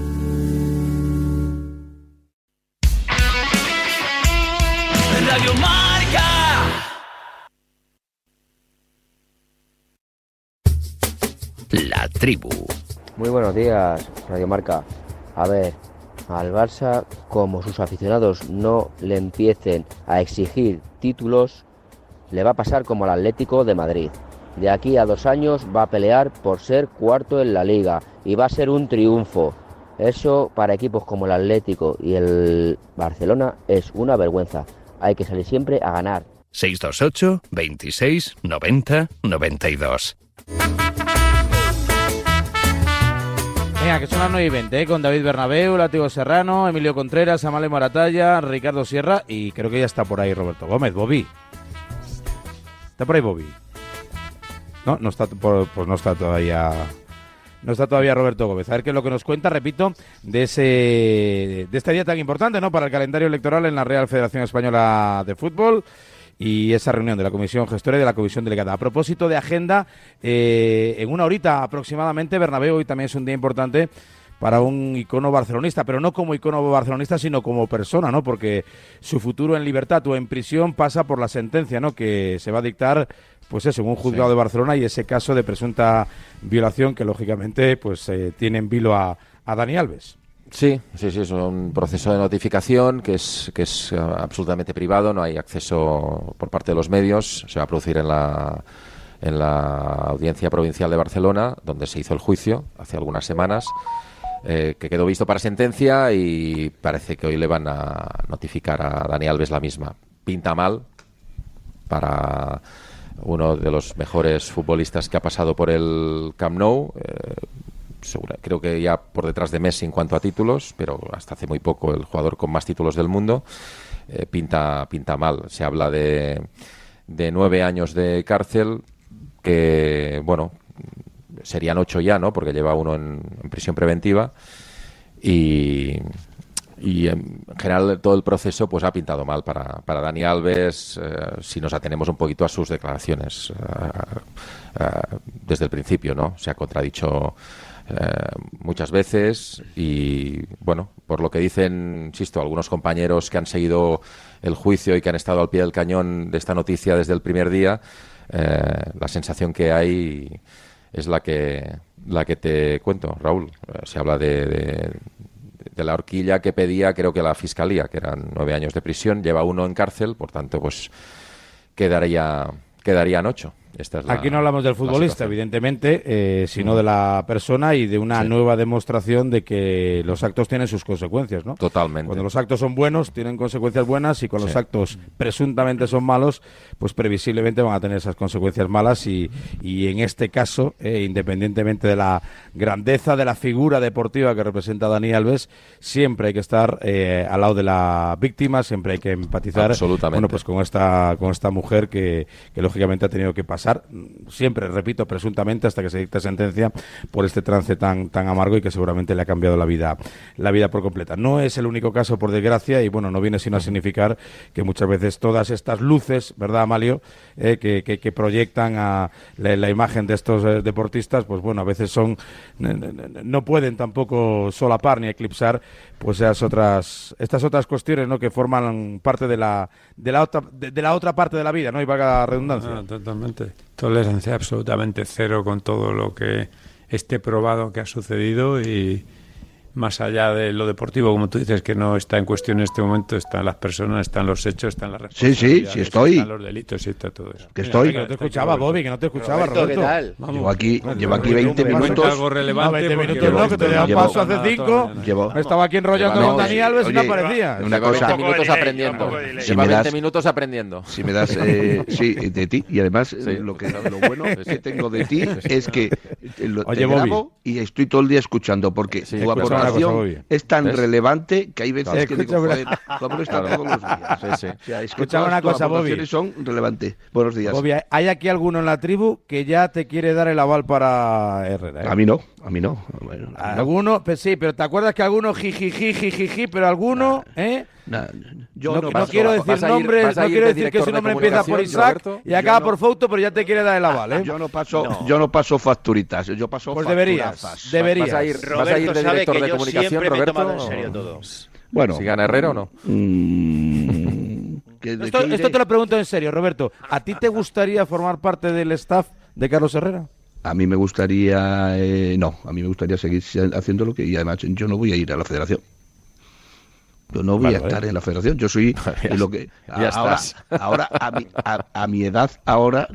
La tribu. Muy buenos días, Radio Marca. A ver, al Barça, como sus aficionados no le empiecen a exigir títulos, le va a pasar como al Atlético de Madrid. De aquí a dos años va a pelear por ser cuarto en la liga y va a ser un triunfo. Eso para equipos como el Atlético y el Barcelona es una vergüenza hay que salir siempre a ganar. 628 26 90 92. Venga, que son las 9 y 20, ¿eh? con David Bernabeu, Látigo Serrano, Emilio Contreras, Amale Moratalla, Ricardo Sierra y creo que ya está por ahí Roberto Gómez, Bobby. ¿Está por ahí Bobby? No, no está, pues no está todavía no está todavía Roberto Gómez. A ver qué es lo que nos cuenta, repito, de ese de este día tan importante, ¿no? Para el calendario electoral en la Real Federación Española de Fútbol y esa reunión de la Comisión Gestora y de la Comisión Delegada. A propósito de agenda, eh, en una horita aproximadamente, Bernabéu hoy también es un día importante para un icono barcelonista, pero no como icono barcelonista, sino como persona, ¿no? Porque su futuro en libertad o en prisión pasa por la sentencia, ¿no? Que se va a dictar pues eso, en un juzgado de Barcelona y ese caso de presunta violación que lógicamente pues eh, tiene en vilo a, a Dani Alves. Sí, sí, sí, es un proceso de notificación que es, que es eh, absolutamente privado, no hay acceso por parte de los medios, se va a producir en la, en la Audiencia Provincial de Barcelona, donde se hizo el juicio hace algunas semanas, eh, que quedó visto para sentencia y parece que hoy le van a notificar a Dani Alves la misma. Pinta mal para uno de los mejores futbolistas que ha pasado por el Camp Nou. Eh, creo que ya por detrás de Messi en cuanto a títulos, pero hasta hace muy poco el jugador con más títulos del mundo. Eh, pinta, pinta mal. Se habla de, de nueve años de cárcel, que, bueno, serían ocho ya, ¿no? Porque lleva uno en, prisión preventiva. Y, y en general todo el proceso pues ha pintado mal para, para Dani Alves eh, si nos atenemos un poquito a sus declaraciones eh, desde el principio no se ha contradicho muchas veces y bueno, por lo que dicen, insisto, algunos compañeros que han seguido el juicio y que han estado al pie del cañón de esta noticia desde el primer día, eh, la sensación que hay es la que la que te cuento, Raúl. Eh, se habla de, de, la horquilla que pedía, creo que la fiscalía, que eran nueve años de prisión, lleva uno en cárcel, por tanto, pues quedaría quedarían ocho. Aquí no hablamos del futbolista, evidentemente, eh, sino de la persona y de una nueva demostración de que los actos tienen sus consecuencias, ¿no? Totalmente. Cuando los actos son buenos, tienen consecuencias buenas y cuando los actos presuntamente son malos, pues previsiblemente van a tener esas consecuencias malas y, y en este caso, eh, independientemente de la grandeza de la figura deportiva que representa Dani Alves, siempre hay que estar eh, al lado de la víctima, siempre hay que empatizar bueno, pues con esta, con esta mujer que, que lógicamente ha tenido que pasar siempre, repito, presuntamente hasta que se dicte sentencia por este trance tan, tan amargo y que seguramente le ha cambiado la vida, la vida por completa. No es el único caso, por desgracia, y bueno, no viene sino a significar que muchas veces todas estas luces, ¿verdad, Amalio?, eh, que, que, proyectan a la, imagen de estos eh, deportistas, pues bueno, a veces son, no pueden tampoco solapar ni eclipsar pues esas otras, estas otras cuestiones, ¿no?, que forman parte de la, de la otra, de, la otra parte de la vida, ¿no?, y valga la redundancia. Ah, totalmente tolerancia absolutamente cero con todo lo que esté probado que ha sucedido y, más allá de lo deportivo, como tú dices, que no está en cuestión en este momento, están las personas, están los hechos, están las responsabilidades. Sí, sí, sí estoy. Están los delitos y está todo eso. Que estoy. que no te escuchaba, Bobby, que no te escuchaba, Roberto. ¿qué tal? llevo aquí, llevo aquí 20 minutos. Algo relevante. 20 minutos no, que te un paso hace 5. Me estaba aquí enrollando con Dani Alves y no aparecía. Una cosa. 20 minutos aprendiendo. Lleva 20 minutos aprendiendo. Si me das, eh, *laughs* sí, de ti. Y además, lo que lo bueno que tengo de ti es que lo grabo y estoy todo el día escuchando, porque tu aportación es tan relevante que hay veces que digo, joder, ¿cómo está todos los días? Sí, sí. Escuchaba una cosa, Bobby. son relevantes. Buenos días. Bobby, ¿hay aquí alguno en la tribu que ya te quiere dar el aval para Herrera? Eh? A mí no, a mí no. alguno, pues sí, pero ¿te acuerdas que alguno jijiji, jijiji, pero alguno, ¿eh? Yo no, no, quiero decir nombres, no quiero decir que su nombre empieza por Isaac y acaba por Foto, pero ya te quiere dar el aval, ¿eh? Yo no paso, yo no paso facturitas, yo paso Pues deberías, deberías. ¿Vas a ir, vas a ir de director de comunicación, Roberto? En serio todo. Bueno, si gana Herrera o no. Mm, *laughs* esto, esto te lo pregunto en serio, Roberto. ¿A ti te gustaría formar parte del staff de Carlos Herrera? A mí me gustaría, eh, no, a mí me gustaría seguir haciendo lo que, y además yo no voy a ir a la federación. Yo no voy a estar en la federación. Yo soy *laughs* lo que ahora, ahora a, mi, a, mi edad, ahora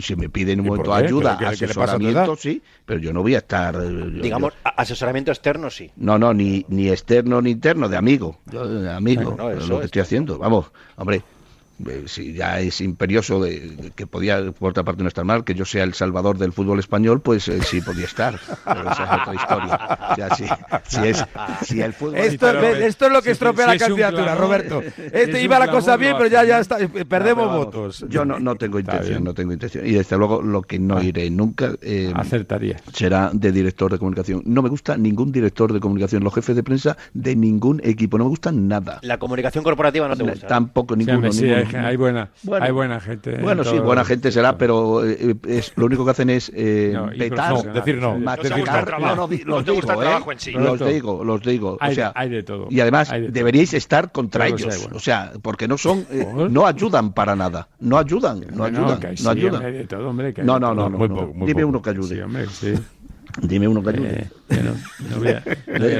si me piden un momento ayuda, asesoramiento, sí, pero yo no voy a estar. Eh, Digamos, asesoramiento externo, sí. No, no, ni, ni externo ni interno, de amigo, de amigo, lo que estoy haciendo. Vamos, hombre, eh, si ya es imperioso de, que podía por otra parte no estar mal que yo sea el salvador del fútbol español pues eh, sí podía estar. Pero esa es otra historia. Si, es, si el fútbol esto, esto es lo que estropea la candidatura Roberto. *laughs* Este iba la cosa bien pero ya ya está eh, perdemos votos. yo no, no tengo intención no tengo intención. Y desde luego lo que no ah. iré nunca acertaría. será de director de comunicación. No me gusta ningún director de comunicación los jefes de prensa de ningún equipo. No me gustan nada. La comunicación corporativa no te gusta. tampoco ninguno, ninguno hay, buena, hay buena gente. Bueno, sí, buena gente será, pero eh, es, lo único que hacen es eh, petar, decir no, machacar. No, no, los digo, eh, los digo, los digo. O sea, hay de todo. Y además deberíais estar contra ellos, o sea, porque no son, eh, no ayudan para nada, no ayudan, no ayudan, no ayudan. No, no, no, no. Dime uno que ayude. Dime uno que ayude.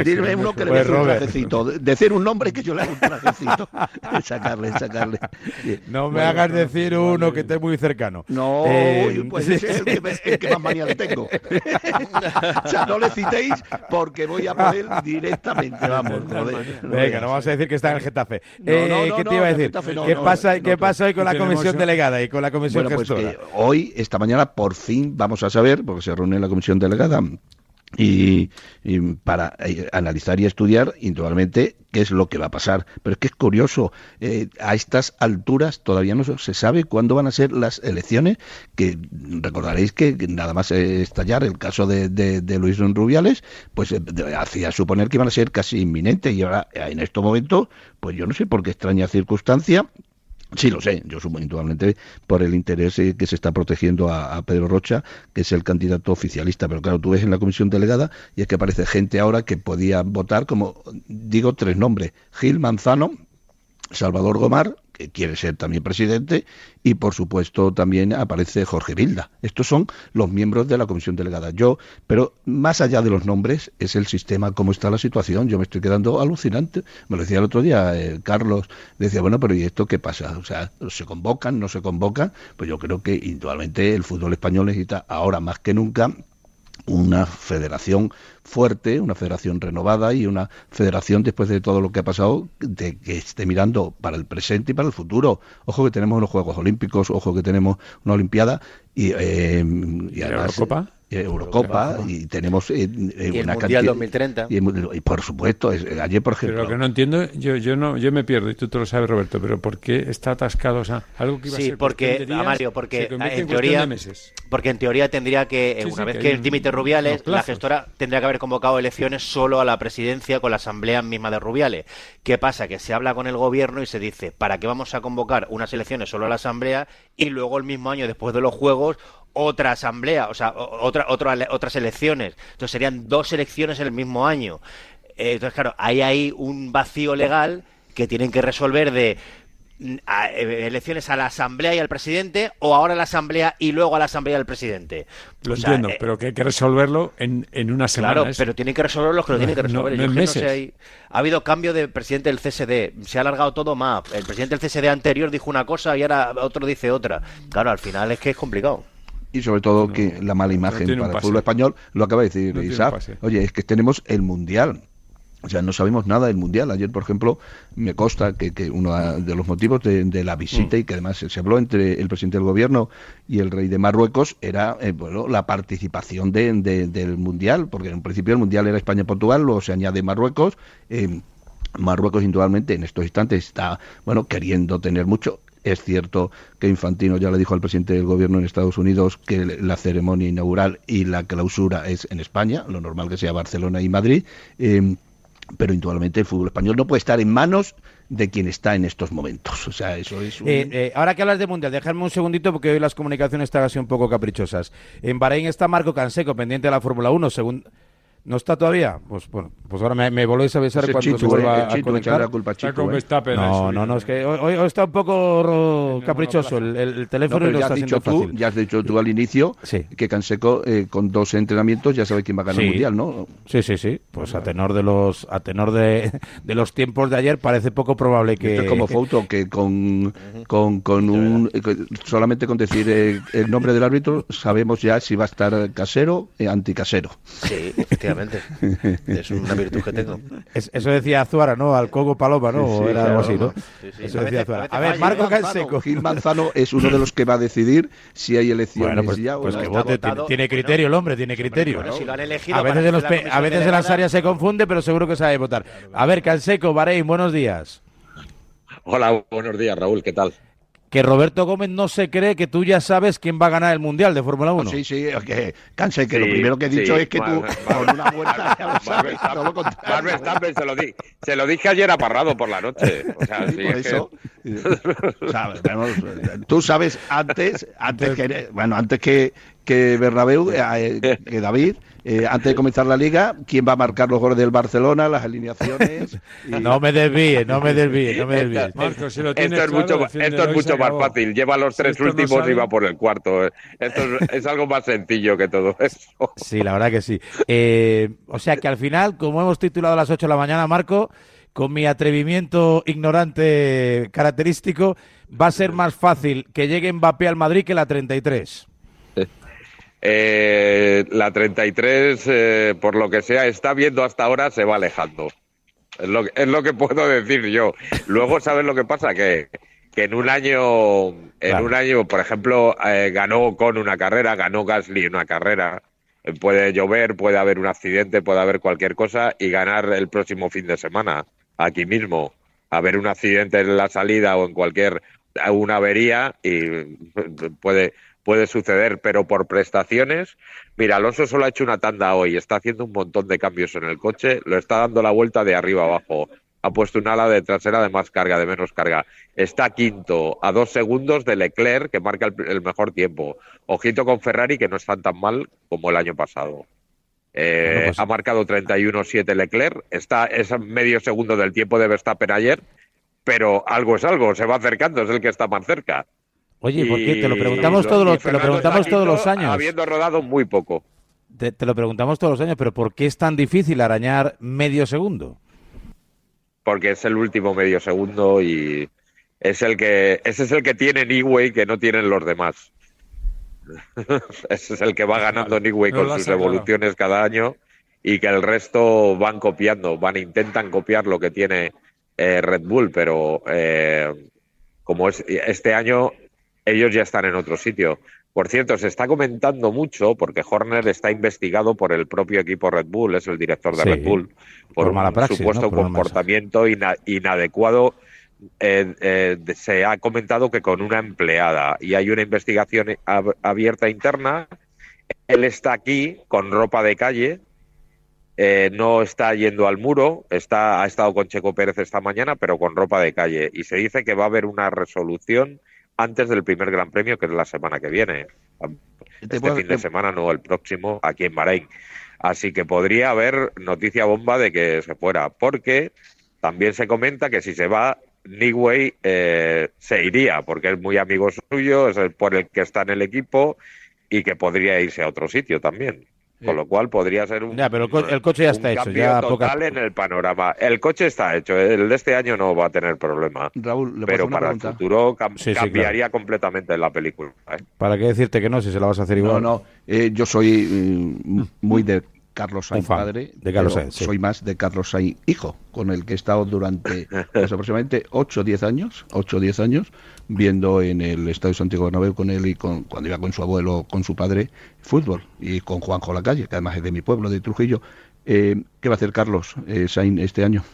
Dime uno que le dé un trajecito. Decir un nombre que yo le haga un trajecito. *laughs* sacarle, sacarle. No me hagas decir uno que esté muy cercano. No, eh, pues es el que, el que, más manía le tengo. *laughs* o sea, no le citéis porque voy a por él directamente. Vamos, joder. Venga, no vamos a decir que está en el Getafe. eh, ¿Qué te iba a decir? ¿Qué, pasa, ¿Qué pasa hoy con la comisión delegada y con la comisión bueno, pues, gestora? hoy, esta mañana, por fin vamos a saber, porque se reúne la comisión delegada y, para eh, analizar y estudiar indudablemente qué es lo que va a pasar. Pero es que es curioso, eh, a estas alturas todavía no se sabe cuándo van a ser las elecciones, que recordaréis que nada más estallar el caso de, Luis Rubiales, pues eh, hacía suponer que iban a ser casi inminentes y ahora en estos momentos, pues yo no sé por qué extraña circunstancia, Sí, lo sé, yo sumo indudablemente por el interés eh, que se está protegiendo a, Pedro Rocha, que es el candidato oficialista. Pero claro, tú ves en la comisión delegada y es que aparece gente ahora que podía votar, como digo, tres nombres: Gil Manzano, Salvador Gomar que quiere ser también presidente, y por supuesto también aparece Jorge Vilda. Estos son los miembros de la comisión delegada. Yo, pero más allá de los nombres, es el sistema, cómo está la situación. Yo me estoy quedando alucinante. Me lo decía el otro día eh, Carlos, decía, bueno, pero ¿y esto qué pasa? O sea, ¿se convocan, no se convocan? Pues yo creo que indudablemente el fútbol español necesita ahora más que nunca una federación fuerte, una federación renovada y una federación después de todo lo que ha pasado de que esté mirando para el presente y para el futuro. Ojo que tenemos unos Juegos Olímpicos, ojo que tenemos una Olimpiada y, eh, y además Eurocopa y tenemos eh, eh, ¿Y el Mundial 2030 y, por supuesto ayer por ejemplo pero lo que no entiendo yo yo no yo me pierdo y tú te lo sabes Roberto pero por qué está atascado o sea algo que iba sí, a ser porque a Mario porque en, teoría porque en teoría tendría que eh, una vez que, dimite Rubiales la gestora tendría que haber convocado elecciones solo a la presidencia con la asamblea misma de Rubiales. Qué pasa que se habla con el gobierno y se dice para qué vamos a convocar unas elecciones solo a la asamblea y luego el mismo año después de los juegos otra asamblea, o sea, otra, otra, otras elecciones. Entonces serían dos elecciones en el mismo año. Eh, entonces, claro, hay ahí un vacío legal que tienen que resolver de mm, eh, elecciones a la asamblea y al presidente o ahora a la asamblea y luego a la asamblea y al presidente. Lo entiendo, eh, pero que hay que resolverlo en, en una semana. Claro, pero tienen que resolverlo los que lo tienen que resolver. No, meses. ha habido cambio de presidente del CSD, se ha alargado todo más. El presidente del CSD anterior dijo una cosa y ahora otro dice otra. Claro, al final es que es complicado y sobre todo que la mala imagen para el fútbol español, lo acaba de decir Isaac. Oye, es que tenemos el Mundial. O sea, no sabemos nada del Mundial. Ayer, por ejemplo, me consta que, que uno de los motivos de, la visita mm. y que además se habló entre el presidente del gobierno y el rey de Marruecos era eh, bueno, la participación de, del Mundial, porque en principio el Mundial era España-Portugal, luego se añade Marruecos. Eh, Marruecos, indudablemente, en estos instantes está, bueno, queriendo tener mucho. Es cierto que Infantino ya le dijo al presidente del gobierno en Estados Unidos que la ceremonia inaugural y la clausura es en España, lo normal que sea Barcelona y Madrid, em, pero indudablemente el fútbol español no puede estar en manos de quien está en estos momentos. O sea, eso es eh, eh, ahora que hablas de Mundial, déjame un segundito porque hoy las comunicaciones están así un poco caprichosas. En Bahrein está Marco Canseco, pendiente de la Fórmula 1, según ¿No está todavía? Pues bueno, pues ahora me, me volvéis a avisar cuando se vuelva a conectar. La culpa Chico, ¿eh? no, no, no, es que hoy, está un poco caprichoso el, el teléfono y no está siendo tú, Ya has dicho tú al inicio que Canseco eh, con dos entrenamientos ya sabe quién va a ganar el Mundial, ¿no? Sí, sí, sí. Pues a tenor de los a tenor de, *laughs* de los tiempos de ayer parece poco probable que... Esto es como foto, que con, con, con un... solamente con decir eh, el nombre del árbitro sabemos ya si va a estar casero o anticasero. Sí, efectivamente. *laughs* Es una virtud que tengo. eso decía Azuara, ¿no? Al Cogo Paloma, ¿no? o era algo así, ¿no? Eso decía Azuara. A ver, Marco Canseco. Gil Manzano es uno de los que va a decidir si hay elecciones bueno, pues, ya pues que vote, tiene, criterio el hombre, tiene criterio. a veces, en, los a veces en las áreas se confunde, pero seguro que sabe votar. A ver, Canseco, Bahrein, buenos días. Hola, buenos días, Raúl, ¿qué tal? Que Roberto Gómez no se cree que tú ya sabes quién va a ganar el Mundial de Fórmula 1. sí, sí, que canse, que lo primero que he dicho es que tú con una vuelta ya lo sabes, se lo, di, se lo dije ayer a Parrado por la noche. O sea, sí, por eso, *laughs* tú sabes antes, antes que, bueno, antes que, que Bernabéu, eh, que David, eh, antes de comenzar la liga, quién va a marcar los goles del Barcelona, las alineaciones. *laughs* No me desvíe, no me desvíe, no me desvíe. Marco, si lo esto es mucho, esto es mucho más fácil. Lleva los tres últimos y va por el cuarto. Esto es, algo más sencillo que todo eso. Sí, la verdad que sí. Eh, o sea que al final, como hemos titulado a las 8 de la mañana, Marco, con mi atrevimiento ignorante característico, va a ser más fácil que llegue Mbappé al Madrid que la 33. Eh, la 33, eh, por lo que sea, está viendo hasta ahora, se va alejando. Es lo, es lo que puedo *laughs* decir yo. Luego, ¿sabes lo que pasa? Que, que en un año, en un año, por ejemplo, eh, ganó con una carrera, ganó Gasly una carrera. Puede llover, puede haber un accidente, puede haber cualquier cosa y ganar el próximo fin de semana aquí mismo. Haber un accidente en la salida o en cualquier una avería y *laughs* puede puede suceder, pero por prestaciones, mira, Alonso solo ha hecho una tanda hoy, está haciendo un montón de cambios en el coche, lo está dando la vuelta de arriba abajo, ha puesto un ala de trasera de más carga, de menos carga, está quinto, a dos segundos de Leclerc, que marca el, mejor tiempo, ojito con Ferrari, que no están tan mal como el año pasado. Eh, pues ha marcado 31-7 Leclerc, está es medio segundo del tiempo de Verstappen ayer, pero algo es algo, se va acercando, es el que está más cerca. Oye, ¿por qué? Te lo preguntamos todos los, te lo preguntamos todos los años. Habiendo rodado muy poco. Te, lo preguntamos todos los años, pero ¿por qué es tan difícil arañar medio segundo? Porque es el último medio segundo y es el que ese es el que tiene Newey que no tienen los demás. *laughs* ese es el que va ganando Newey con sus evoluciones cada año y que el resto van copiando, van intentan copiar lo que tiene eh, Red Bull, pero eh, como es este año ellos ya están en otro sitio. Por cierto, se está comentando mucho porque Horner está investigado por el propio equipo Red Bull, es el director de Red Bull, por, un supuesto comportamiento inadecuado. Eh, eh, se ha comentado que con una empleada y hay una investigación abierta interna. Él está aquí con ropa de calle, eh, no está yendo al muro, está, ha estado con Checo Pérez esta mañana, pero con ropa de calle. Y se dice que va a haber una resolución antes del primer Gran Premio, que es la semana que viene. Este fin de semana, no el próximo, aquí en Bahrein. Así que podría haber noticia bomba de que se fuera, porque también se comenta que si se va, Nigway eh, se iría, porque es muy amigo suyo, es el por el que está en el equipo y que podría irse a otro sitio también. Con lo cual podría ser un. Ya, pero el, coche ya está hecho. Ya total en el panorama. El coche está hecho. El de este año no va a tener problma. Raúl, pero para el futuro cambiaría completamente la película. ¿eh? ¿Para qué decirte que no si se la vas a hacer igual? No, no. Eh, yo soy mm, muy de Carlos Sainz padre, de Carlos Sainz, soy más de Carlos Sainz hijo, con el que he estado durante *laughs* pues, aproximadamente 8 o 10 años, 8 o 10 años, viendo en el Estadio Santiago Bernabéu con él y con, cuando iba con su abuelo, con su padre, fútbol, y con Juanjo Lacalle, que además es de mi pueblo, de Trujillo. Eh, ¿Qué va a hacer Carlos eh, Sainz este año?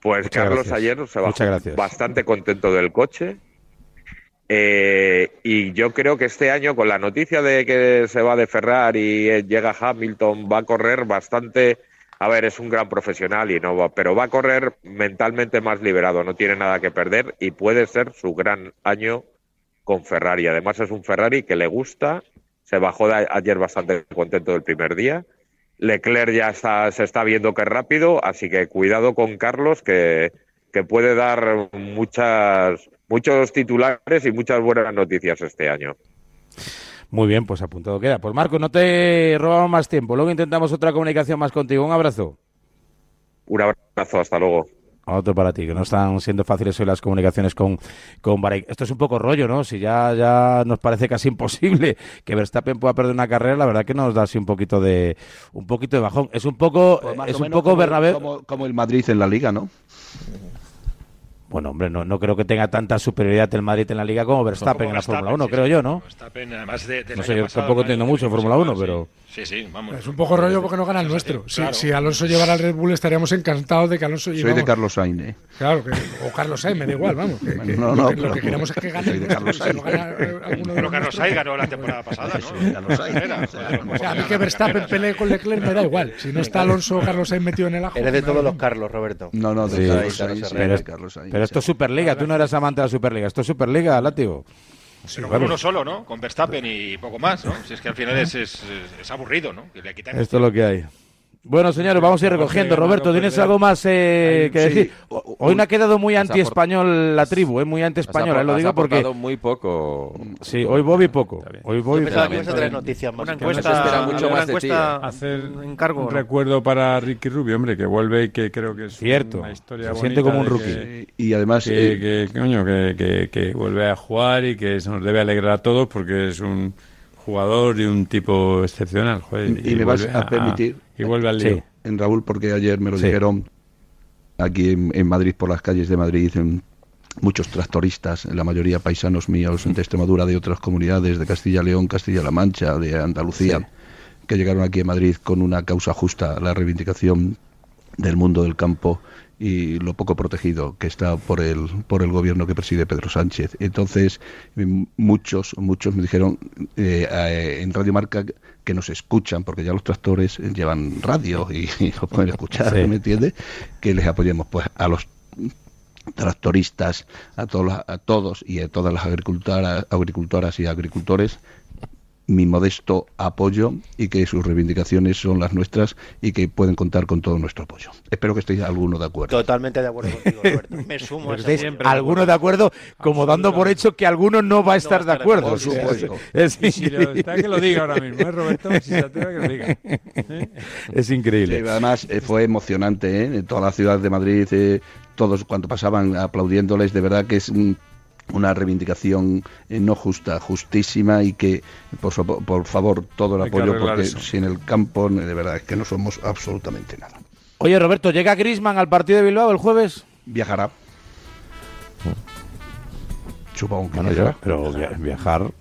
Pues Carlos ayer se bajó bastante contento del coche, eh, y yo creo que este año, con la noticia de que se va de Ferrari y eh, llega Hamilton, va a correr bastante. A ver, es un gran profesional y no va, pero va a correr mentalmente más liberado, no tiene nada que perder y puede ser su gran año con Ferrari. Además, es un Ferrari que le gusta. Se bajó ayer bastante contento del primer día. Leclerc ya está, se está viendo que es rápido, así que cuidado con Carlos, que, que puede dar muchas muchos titulares y muchas buenas noticias este año. Muy bien, pues apuntado queda. Pues Marco, no te robamos más tiempo. Luego intentamos otra comunicación más contigo. Un abrazo. Un abrazo, hasta luego. Otro para ti, que no están siendo fáciles hoy las comunicaciones con, con Bahrein. Esto es un poco rollo, ¿no? Si ya, ya nos parece casi *laughs* imposible que Verstappen pueda perder una carrera, la verdad que nos da así un poquito de un poquito de bajón. Es un poco, pues es un poco Bernabéu. como el Madrid en la liga, ¿no? Bueno, hombre, no, no creo que tenga tanta superioridad el Madrid en la Liga como Verstappen en la Fórmula 1, creo yo, ¿no? Verstappen, además de, no sé, yo tampoco entiendo mucho Fórmula 1, pero... Sí, sí, vamos. Es un poco rollo porque no gana el nuestro. si, Alonso llevara al Red Bull estaríamos encantados de que Alonso llevara. Soy de Carlos Sainz, ¿eh? Claro, o Carlos Sainz, me da igual, vamos. no, no, lo, que, queremos es que gane. de Carlos Sainz. pero Carlos Sainz ganó la temporada pasada, ¿no? Carlos Sainz. O sea, a mí que Verstappen pelee con Leclerc me da igual. Si no está Alonso o Carlos Sainz metido en el ajo. Eres de todos los Carlos, Roberto. No, no, de Carlos Sainz. Pero esto es Superliga, tú no eres amante de la Superliga. Esto es Superliga, látigo. Pero con uno solo, ¿no? Con Verstappen y poco más, ¿no? Si es que al final es, es, es aburrido, ¿no? Que le Esto es lo que hay. Bueno, señores, vamos a ir recogiendo. Roberto, ¿tienes algo más eh, que decir? Hoy no ha quedado muy anti-español la tribu, es muy anti-español, eh, lo digo porque... muy poco. Sí, hoy Bobby poco. Hoy Bobby poco. noticias Una encuesta, mucho más encuesta hacer encargo, un recuerdo para Ricky Rubio, hombre, que vuelve y que creo que es Cierto, una historia se siente como un rookie. y además... Que, que, coño, que, que vuelve a jugar y que se nos debe alegrar a todos porque es un jugador y un tipo excepcional. y, me vas a permitir... y vuelve al lío. En Raúl porque ayer me lo dijeron aquí en, Madrid, por las calles de Madrid, muchos tractoristas, la mayoría paisanos míos de Extremadura, de otras comunidades, de Castilla León, Castilla-La Mancha, de Andalucía, que llegaron aquí a Madrid con una causa justa, la reivindicación del mundo del campo y lo poco protegido que está por el por el gobierno que preside Pedro Sánchez. Entonces muchos muchos me dijeron eh, eh, en Radio Marca que nos escuchan porque ya los tractores llevan radio y, lo pueden escuchar, ¿me entiende? Que les apoyemos pues a los tractoristas, a todos a todos y a todas las agricultoras, agricultoras y agricultores mi modesto apoyo y que sus reivindicaciones son las nuestras y que pueden contar con todo nuestro apoyo. Espero que estéis alguno de acuerdo. Totalmente de acuerdo *laughs* contigo, Roberto. Me sumo a Alguno de acuerdo, como dando por hecho que alguno no va a estar de acuerdo. Por supuesto. Es, está que lo diga ahora mismo, ¿eh, Roberto? Si se atreve que lo diga. *laughs* Es increíble. además, eh, fue emocionante, ¿eh? En toda la ciudad de Madrid, eh, todos cuando pasaban aplaudiéndoles, de verdad que es un una reivindicación eh, no justa, justísima y que, por, favor, todo el apoyo, porque sin el campo, de verdad, es que no somos absolutamente nada. Oye, Roberto, ¿llega Grisman al partido de Bilbao el jueves? Viajará. Supongo que pero viajar,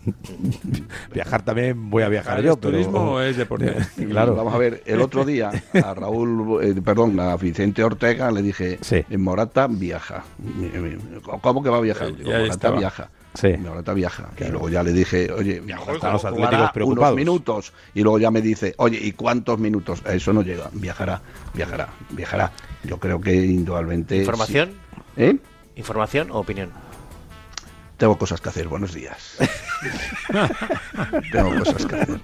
*laughs* viajar también voy a viajar yo. ¿Es turismo o es deporte? *laughs* claro. Vamos a ver, el otro día a Raúl, eh, perdón, a Vicente Ortega le dije, en Morata viaja. ¿Cómo que va a viajar? Morata viaja. Sí. Morata viaja. Y luego ya le dije, oye, los atléticos preocupados. unos minutos. Y luego ya me dice, oye, ¿y cuántos minutos? Eso no llega. Viajará, viajará, viajará. Yo creo que indudablemente... ¿Información? ¿Eh? ¿Información o opinión? Tengo cosas que hacer, buenos días. *laughs* Tengo cosas que hacer.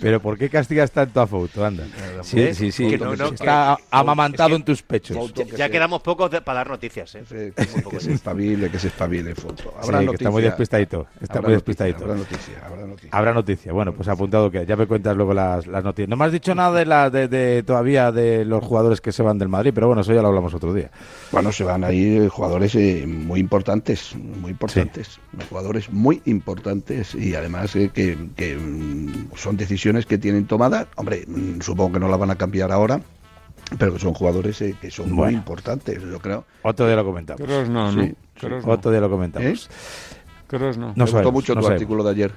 Pero ¿por qué castigas tanto a Fouto? Anda. Sí, sí, sí. está amamantado en tus pechos. Ya, quedamos pocos para dar noticias. ¿eh? Que, se espabile, que se espabile, Fouto. Habrá sí, está muy despistadito. Está muy despistadito. Habrá noticia, habrá noticia. Habrá noticia. Bueno, pues apuntado que ya me cuentas luego las, las noticias. No me has dicho nada de, la, de, todavía de los jugadores que se van del Madrid, pero bueno, eso ya lo hablamos otro día. Bueno, se van ahí jugadores eh, muy importantes, muy importantes jugadores muy importantes y además eh, que, mm, son decisiones que tienen tomadas. Hombre, mm, supongo que no la van a cambiar ahora, pero que son jugadores eh, que son muy importantes, yo creo. Otro día lo comentamos. no, no. Otro día lo comentamos. ¿Eh? no. Me gustó mucho tu artículo de ayer.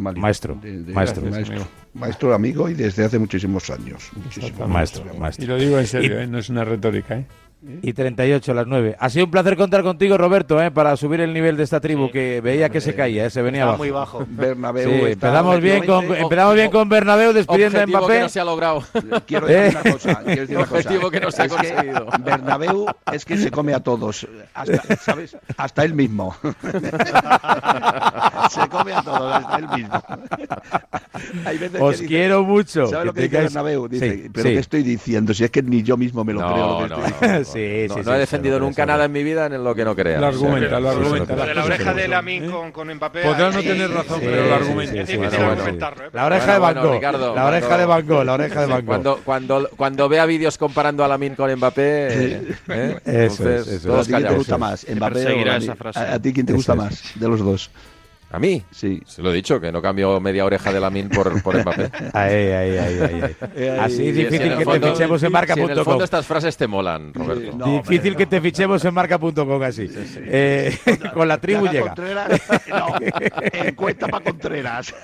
maestro, maestro, maestro, maestro, amigo y desde hace muchísimos años. maestro, maestro. Y lo digo en serio, no es una retórica. ¿eh? Y 38 a las 9. Ha sido un placer contar contigo, Roberto, ¿eh? para subir el nivel de esta tribu que veía que se caía, ¿eh? se venía abajo. muy bajo. *laughs* Bernabéu sí, empezamos bien con empezamos bien con Bernabéu despidiendo a Mbappé. que no se ha logrado. Quiero decir una cosa. Quiero decir Objetivo que no se ha conseguido. Bernabéu es que se come a todos, hasta, ¿sabes? Hasta él mismo. *laughs* se come a todos, hasta él mismo. Os quiero mucho. ¿Sabes lo que dice Bernabéu? Dice, pero ¿qué estoy diciendo? Si es que ni yo mismo me lo creo lo que estoy diciendo. *laughs* Sí, no, sí, no he defendido nunca nada en mi vida en lo que no crea. Lo argumenta, lo argumenta. la oreja de Lamin con, con Mbappé. Podrás no tener razón, pero lo argumenta. Es difícil argumentarlo. La oreja de Banco. La oreja de Banco, la oreja de Banco. Cuando, cuando, cuando vea vídeos comparando a Lamin con Mbappé. ¿eh? Eso es. ¿A ti quién te gusta más? ¿Mbappé a ti quién te gusta más de los dos? ¿A mí? Sí. Se lo he dicho, que no cambio media oreja de la min por, por Mbappé. *laughs* Ahí, ahí, ahí, ahí. *laughs* Así es difícil que te fichemos en marca.com. Si en el fondo estas frases te molan, Roberto. difícil que te fichemos en marca.com así. Eh, *laughs* con la tribu llega. Contreras, no, encuesta para Contreras.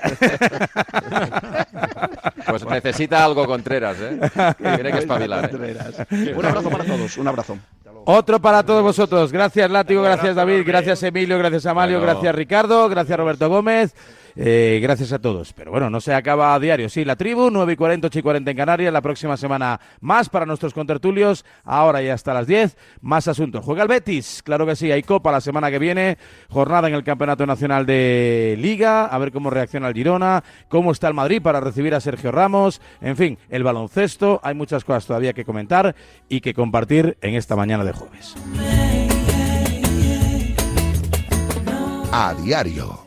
Pues necesita algo Contreras, ¿eh? Tiene que espabilar. ¿eh? Un abrazo para todos, un abrazo. Otro para todos vosotros. Gracias, Látigo, gracias, David, gracias, Emilio, gracias, Amalio, gracias, Ricardo, gracias, Roberto Gómez. Eh, gracias a todos. Pero bueno, no se acaba a diario. Sí, la tribu, 9 y 40, 8 y 40 en Canarias. La próxima semana más para nuestros contertulios. Ahora ya hasta las 10. Más asuntos. Juega el Betis. Claro que sí. Hay Copa la semana que viene. Jornada en el Campeonato Nacional de Liga. A ver cómo reacciona el Girona. Cómo está el Madrid para recibir a Sergio Ramos. En fin, el baloncesto. Hay muchas cosas todavía que comentar y que compartir en esta mañana de jueves. A diario.